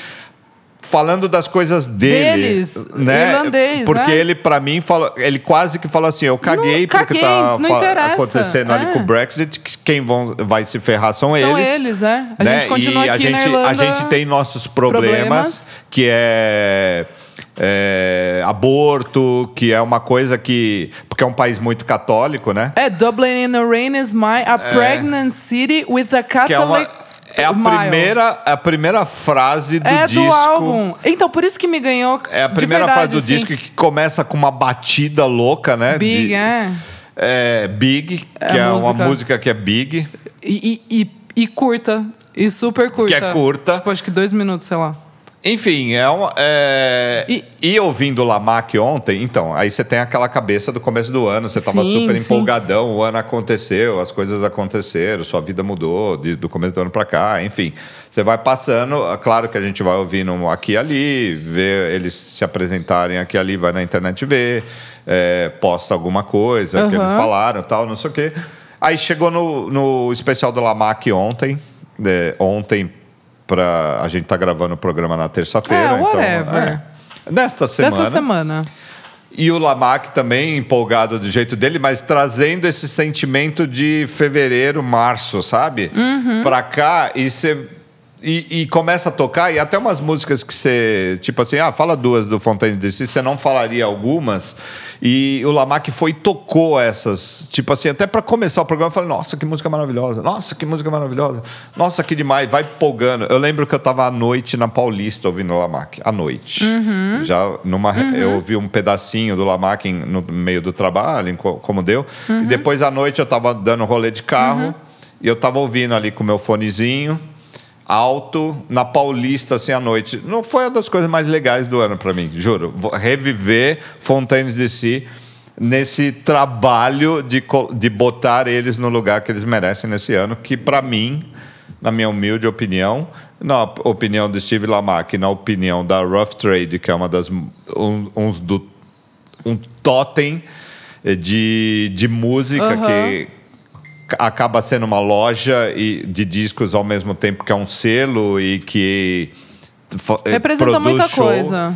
falando das coisas dele, Deles, né? irlandês, porque né? ele para mim falou, ele quase que falou assim, eu caguei Não, porque caguei, tá fa- interessa, acontecendo ali é. com o Brexit, que quem vão, vai se ferrar são, São eles. eles, é. A né? gente continua e aqui a na gente, Irlanda. A gente tem nossos problemas, problemas. que é é, aborto, que é uma coisa que. Porque é um país muito católico, né? É, Dublin in the Rain is my a pregnant city with a Que é, uma, Catholic é a primeira, a primeira frase do é disco. do álbum. Então, por isso que me ganhou. É a primeira verdade, frase do assim. disco que começa com uma batida louca, né? Big, De- é. é, Big, que É é, a uma música. música que é Big. E, e, e, E curta. E super curta. Que é curta. Tipo, acho que dois minutos, sei lá. Enfim, é uma, é... E- E... ouvindo o Lamac ontem, então, aí você tem aquela cabeça do começo do ano, você estava super sim. empolgadão, o ano aconteceu, as coisas aconteceram, sua vida mudou de- do começo do ano para cá, enfim. Você vai passando, claro que a gente vai ouvindo aqui e ali, ver eles se apresentarem aqui e ali, vai na internet ver, é, posta alguma coisa que Aham. eles falaram tal, não sei o quê. Aí chegou no, no especial do Lamac ontem, é, ontem pra, a gente tá gravando o programa na terça-feira. É, então, é. Nesta semana. Dessa semana. E o Lamac também empolgado do jeito dele, mas trazendo esse sentimento de fevereiro, março, sabe? Uhum. Pra cá e você. E, e começa a tocar, e até umas músicas que você. Tipo assim, ah, fala duas do Fontaine DC, você não falaria algumas. E o Lamac foi e tocou essas. Tipo assim, até pra começar o programa, eu falei, nossa, que música maravilhosa, nossa, que música maravilhosa, nossa, que demais, vai empolgando. Eu lembro que eu tava à noite na Paulista ouvindo o Lamac, à noite. Já numa. Eu ouvi um pedacinho do Lamac no meio do trabalho, como deu. E depois à noite eu tava dando rolê de carro e eu tava ouvindo ali com o meu fonezinho alto na Paulista assim à noite. Não foi uma das coisas mais legais do ano para mim, juro. Reviver Fontaines DC nesse trabalho de, de botar eles no lugar que eles merecem nesse ano, que para mim, na minha humilde opinião, na op- opinião do Steve Lamack, na opinião da Rough Trade, que é uma das um, uns do um totem eh, de, de música Aham. que acaba sendo uma loja e de discos ao mesmo tempo que é um selo e que eh, Representa muita show. coisa.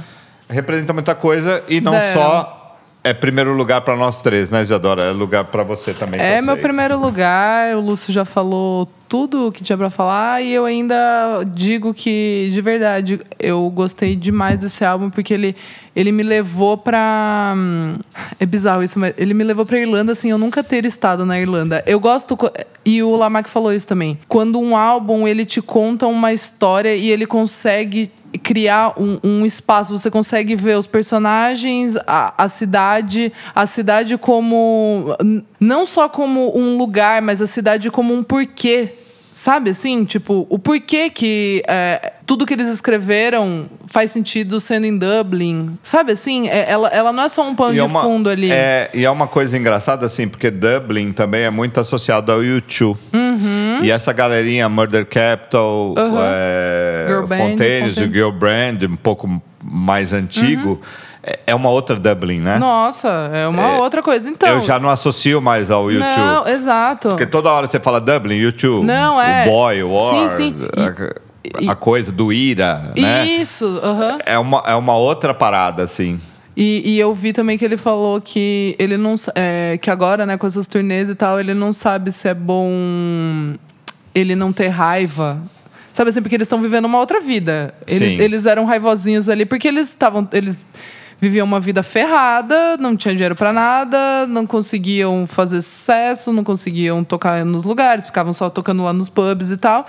Representa muita coisa e não Dela. só é primeiro lugar para nós três, né, Isadora? É lugar para você também. É eu meu primeiro lugar. O Lúcio já falou tudo o que tinha pra falar e eu ainda digo que de verdade eu gostei demais desse álbum porque ele ele me levou pra hum, é bizarro isso, mas ele me levou pra Irlanda assim, eu nunca ter estado na Irlanda. Eu gosto e o Lamarck falou isso também. Quando um álbum ele te conta uma história e ele consegue criar um, um espaço, você consegue ver os personagens, a, a cidade, a cidade como não só como um lugar, mas a cidade como um porquê. Sabe assim? Tipo, o porquê que é, tudo que eles escreveram faz sentido sendo em Dublin. Sabe assim? É, ela, ela não é só um pano E de é uma- fundo ali. É, e é uma coisa engraçada, assim, porque Dublin também é muito associado ao U2. Uhum. E essa galerinha, Murder Capital, é, Girl Band, Fontaines, o Fontaines. Girl Brand, um pouco mais antigo, é, é uma outra Dublin, né? Nossa, é uma outra coisa. Então. Eu já não associo mais ao U2. Não, exato. Porque toda hora você fala Dublin, U2. Não, é. O Boy, o War, Sim, sim. E- a, a coisa do Ira, né? Isso, aham. É uma, é uma outra parada, assim. E, e eu vi também que ele falou que ele não é, que agora, né, com essas turnês e tal, ele não sabe se é bom ele não ter raiva. Sabe assim, porque eles estão vivendo uma outra vida. Eles, Sim. eles eram raivosinhos ali porque eles estavam. Eles viviam uma vida ferrada, não tinham dinheiro pra nada, não conseguiam fazer sucesso, não conseguiam tocar nos lugares, ficavam só tocando lá nos pubs e tal.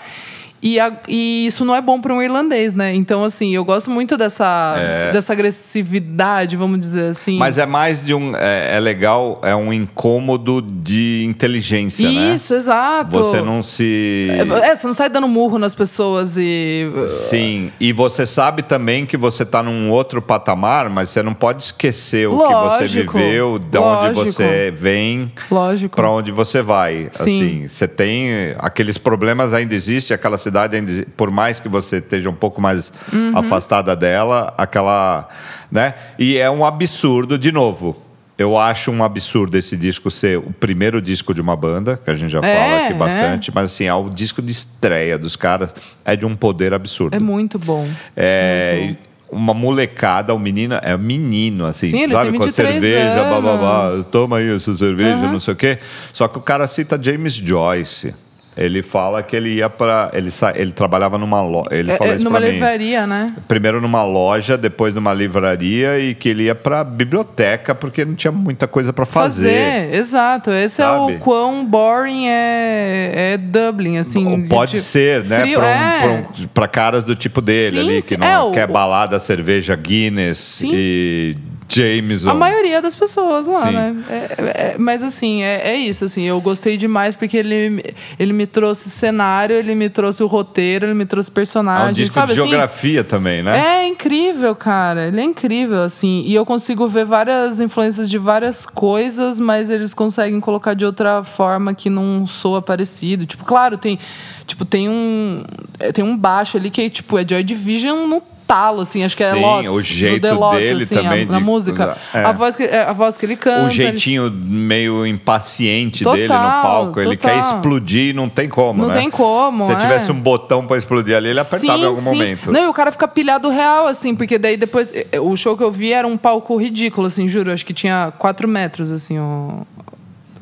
E, a- e isso não é bom para um irlandês, né? Então, assim, eu gosto muito dessa, dessa agressividade, vamos dizer assim. Mas é mais de um. É, é legal, é um incômodo de inteligência, né? Isso, exato. Você não se. É, você não sai dando murro nas pessoas e. Sim, e você sabe também que você está num outro patamar, mas você não pode esquecer o que você Lógico, viveu, de onde lógico. você vem, Lógico. para onde você vai. Sim. Assim, você tem aqueles problemas ainda existe, aquela cidade exi- por mais que você esteja um pouco mais Uhum. afastada dela, aquela, né? E é um absurdo de novo. Eu acho um absurdo esse disco ser o primeiro disco de uma banda, que a gente já É, fala aqui é. bastante, mas assim, é o disco de estreia dos caras é de um poder absurdo. É muito bom. É, uma molecada, o menino é menino, assim, Sim, sabe? Com a 23 cerveja, anos. bababá, toma aí essa cerveja, não sei o quê. Só que o cara cita James Joyce. Ele fala que ele ia para ele sa... ele trabalhava numa loja, ele É, falou é, isso numa pra mim. livraria, né? Primeiro numa loja, depois numa livraria e que ele ia para biblioteca porque não tinha muita coisa para fazer. exato. Esse é Sabe? o quão boring é, é Dublin, assim. Pode gente, ser, né? Pra, um- é. um- caras do tipo dele Sim, ali, sim. que não É, o- quer balada, cerveja Guinness Sim. e James. A maioria das pessoas lá, Sim. né? É- é- mas assim, é, é isso, assim, eu gostei demais porque ele, ele me trouxe cenário, ele me trouxe o roteiro, ele me trouxe É um disco sabe de assim? geografia também, né? É incrível, cara. Ele é incrível, assim. E eu consigo ver várias influências de várias coisas, mas eles conseguem colocar de outra forma que não soa parecido. Tipo, claro, tem. Tipo, tem um. é, Tem um baixo ali que tipo, é Joy Division no talo, assim. Acho que é Sim, Lotus, o jeito Lotus, dele assim, também a, de- na música. é. A, voz que, é, a voz que ele canta. O ele- jeitinho meio impaciente Total, dele no palco. Ele total. quer explodir, não tem como, Não né? tem como, Se é. tivesse um botão pra explodir ali, ele apertava Sim, em algum sim. momento. Não, e o cara fica pilhado real, assim, porque daí depois. eh, O show que eu vi era um palco ridículo, assim, juro. Acho que tinha quatro metros, assim, o.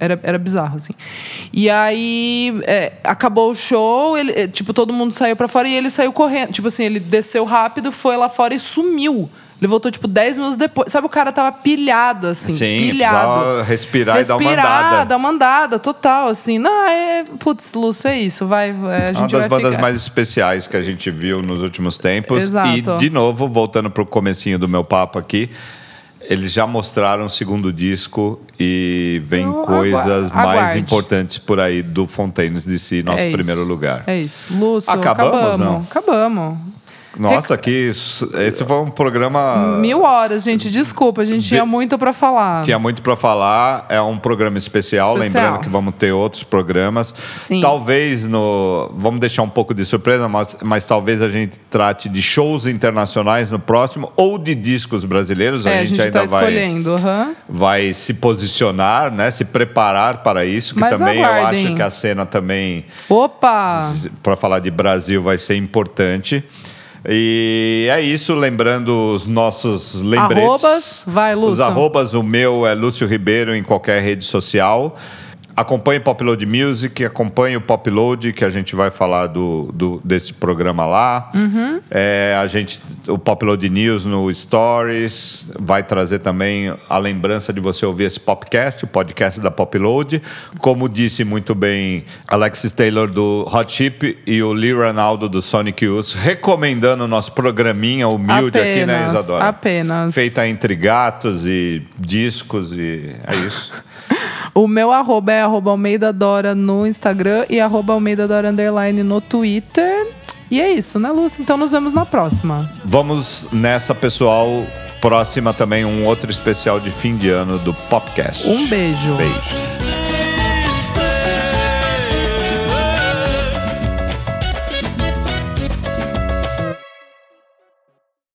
Era, era bizarro, assim. E aí, é, acabou o show, ele, é, tipo, todo mundo saiu pra fora e ele saiu correndo. Tipo assim, ele desceu rápido, foi lá fora e sumiu. Ele voltou, tipo, 10 minutos depois. Sabe, o cara tava pilhado, assim. Sim, pilhado. precisava respirar, e dar uma Respirar, andada. dar uma andada, total, assim. Não, é. Putz, Lúcio, é isso, vai. é, a gente Uma das bandas ficar. mais especiais que a gente viu nos últimos tempos. Exato. E, de novo, voltando pro comecinho do meu papo aqui, eles já mostraram o segundo disco e vem Então, coisas agua- mais importantes por aí do Fontaines DC, nosso É primeiro lugar. É isso. Lúcio, Acabamos, acabamos. não? Acabamos. Nossa, que isso- esse foi um programa. Mil horas, gente. Desculpa, a gente tinha muito pra falar. Tinha muito para falar, é um programa especial, Especial. lembrando que vamos ter outros programas. Sim. Talvez no. Vamos deixar um pouco de surpresa, mas, mas talvez a gente trate de shows internacionais no próximo ou de discos brasileiros. É, a gente, ainda tá vai, escolhendo. aham. vai se posicionar, né? Se preparar para isso, que Mas também eu aguardem. acho que a cena também Opa! para falar de Brasil vai ser importante. E é isso, lembrando os nossos lembretes. Arrobas, vai, Os Lúcio. arrobas, o meu é Lúcio Ribeiro em qualquer rede social. Acompanhe Popload Music, acompanhe o Popload, que a gente vai falar do, do- desse programa lá. Uhum. É, a gente, o Popload News no Stories vai trazer também a lembrança de você ouvir esse podcast, o podcast da Popload. Como disse muito bem Alexis Taylor do Hot Chip e o Lee Ronaldo do Sonic Youth, recomendando o nosso programinha humilde aqui, né, Apenas, Isadora? apenas. Feita entre gatos e discos e é isso. O meu arroba é arroba Almeida Dora no Instagram e arroba Almeida Dora Underline no Twitter. E é isso, né, Lúcio? Então nos vemos na próxima. Vamos nessa, pessoal. Próxima também um outro especial de fim de ano do Popcast. Um beijo. Beijo.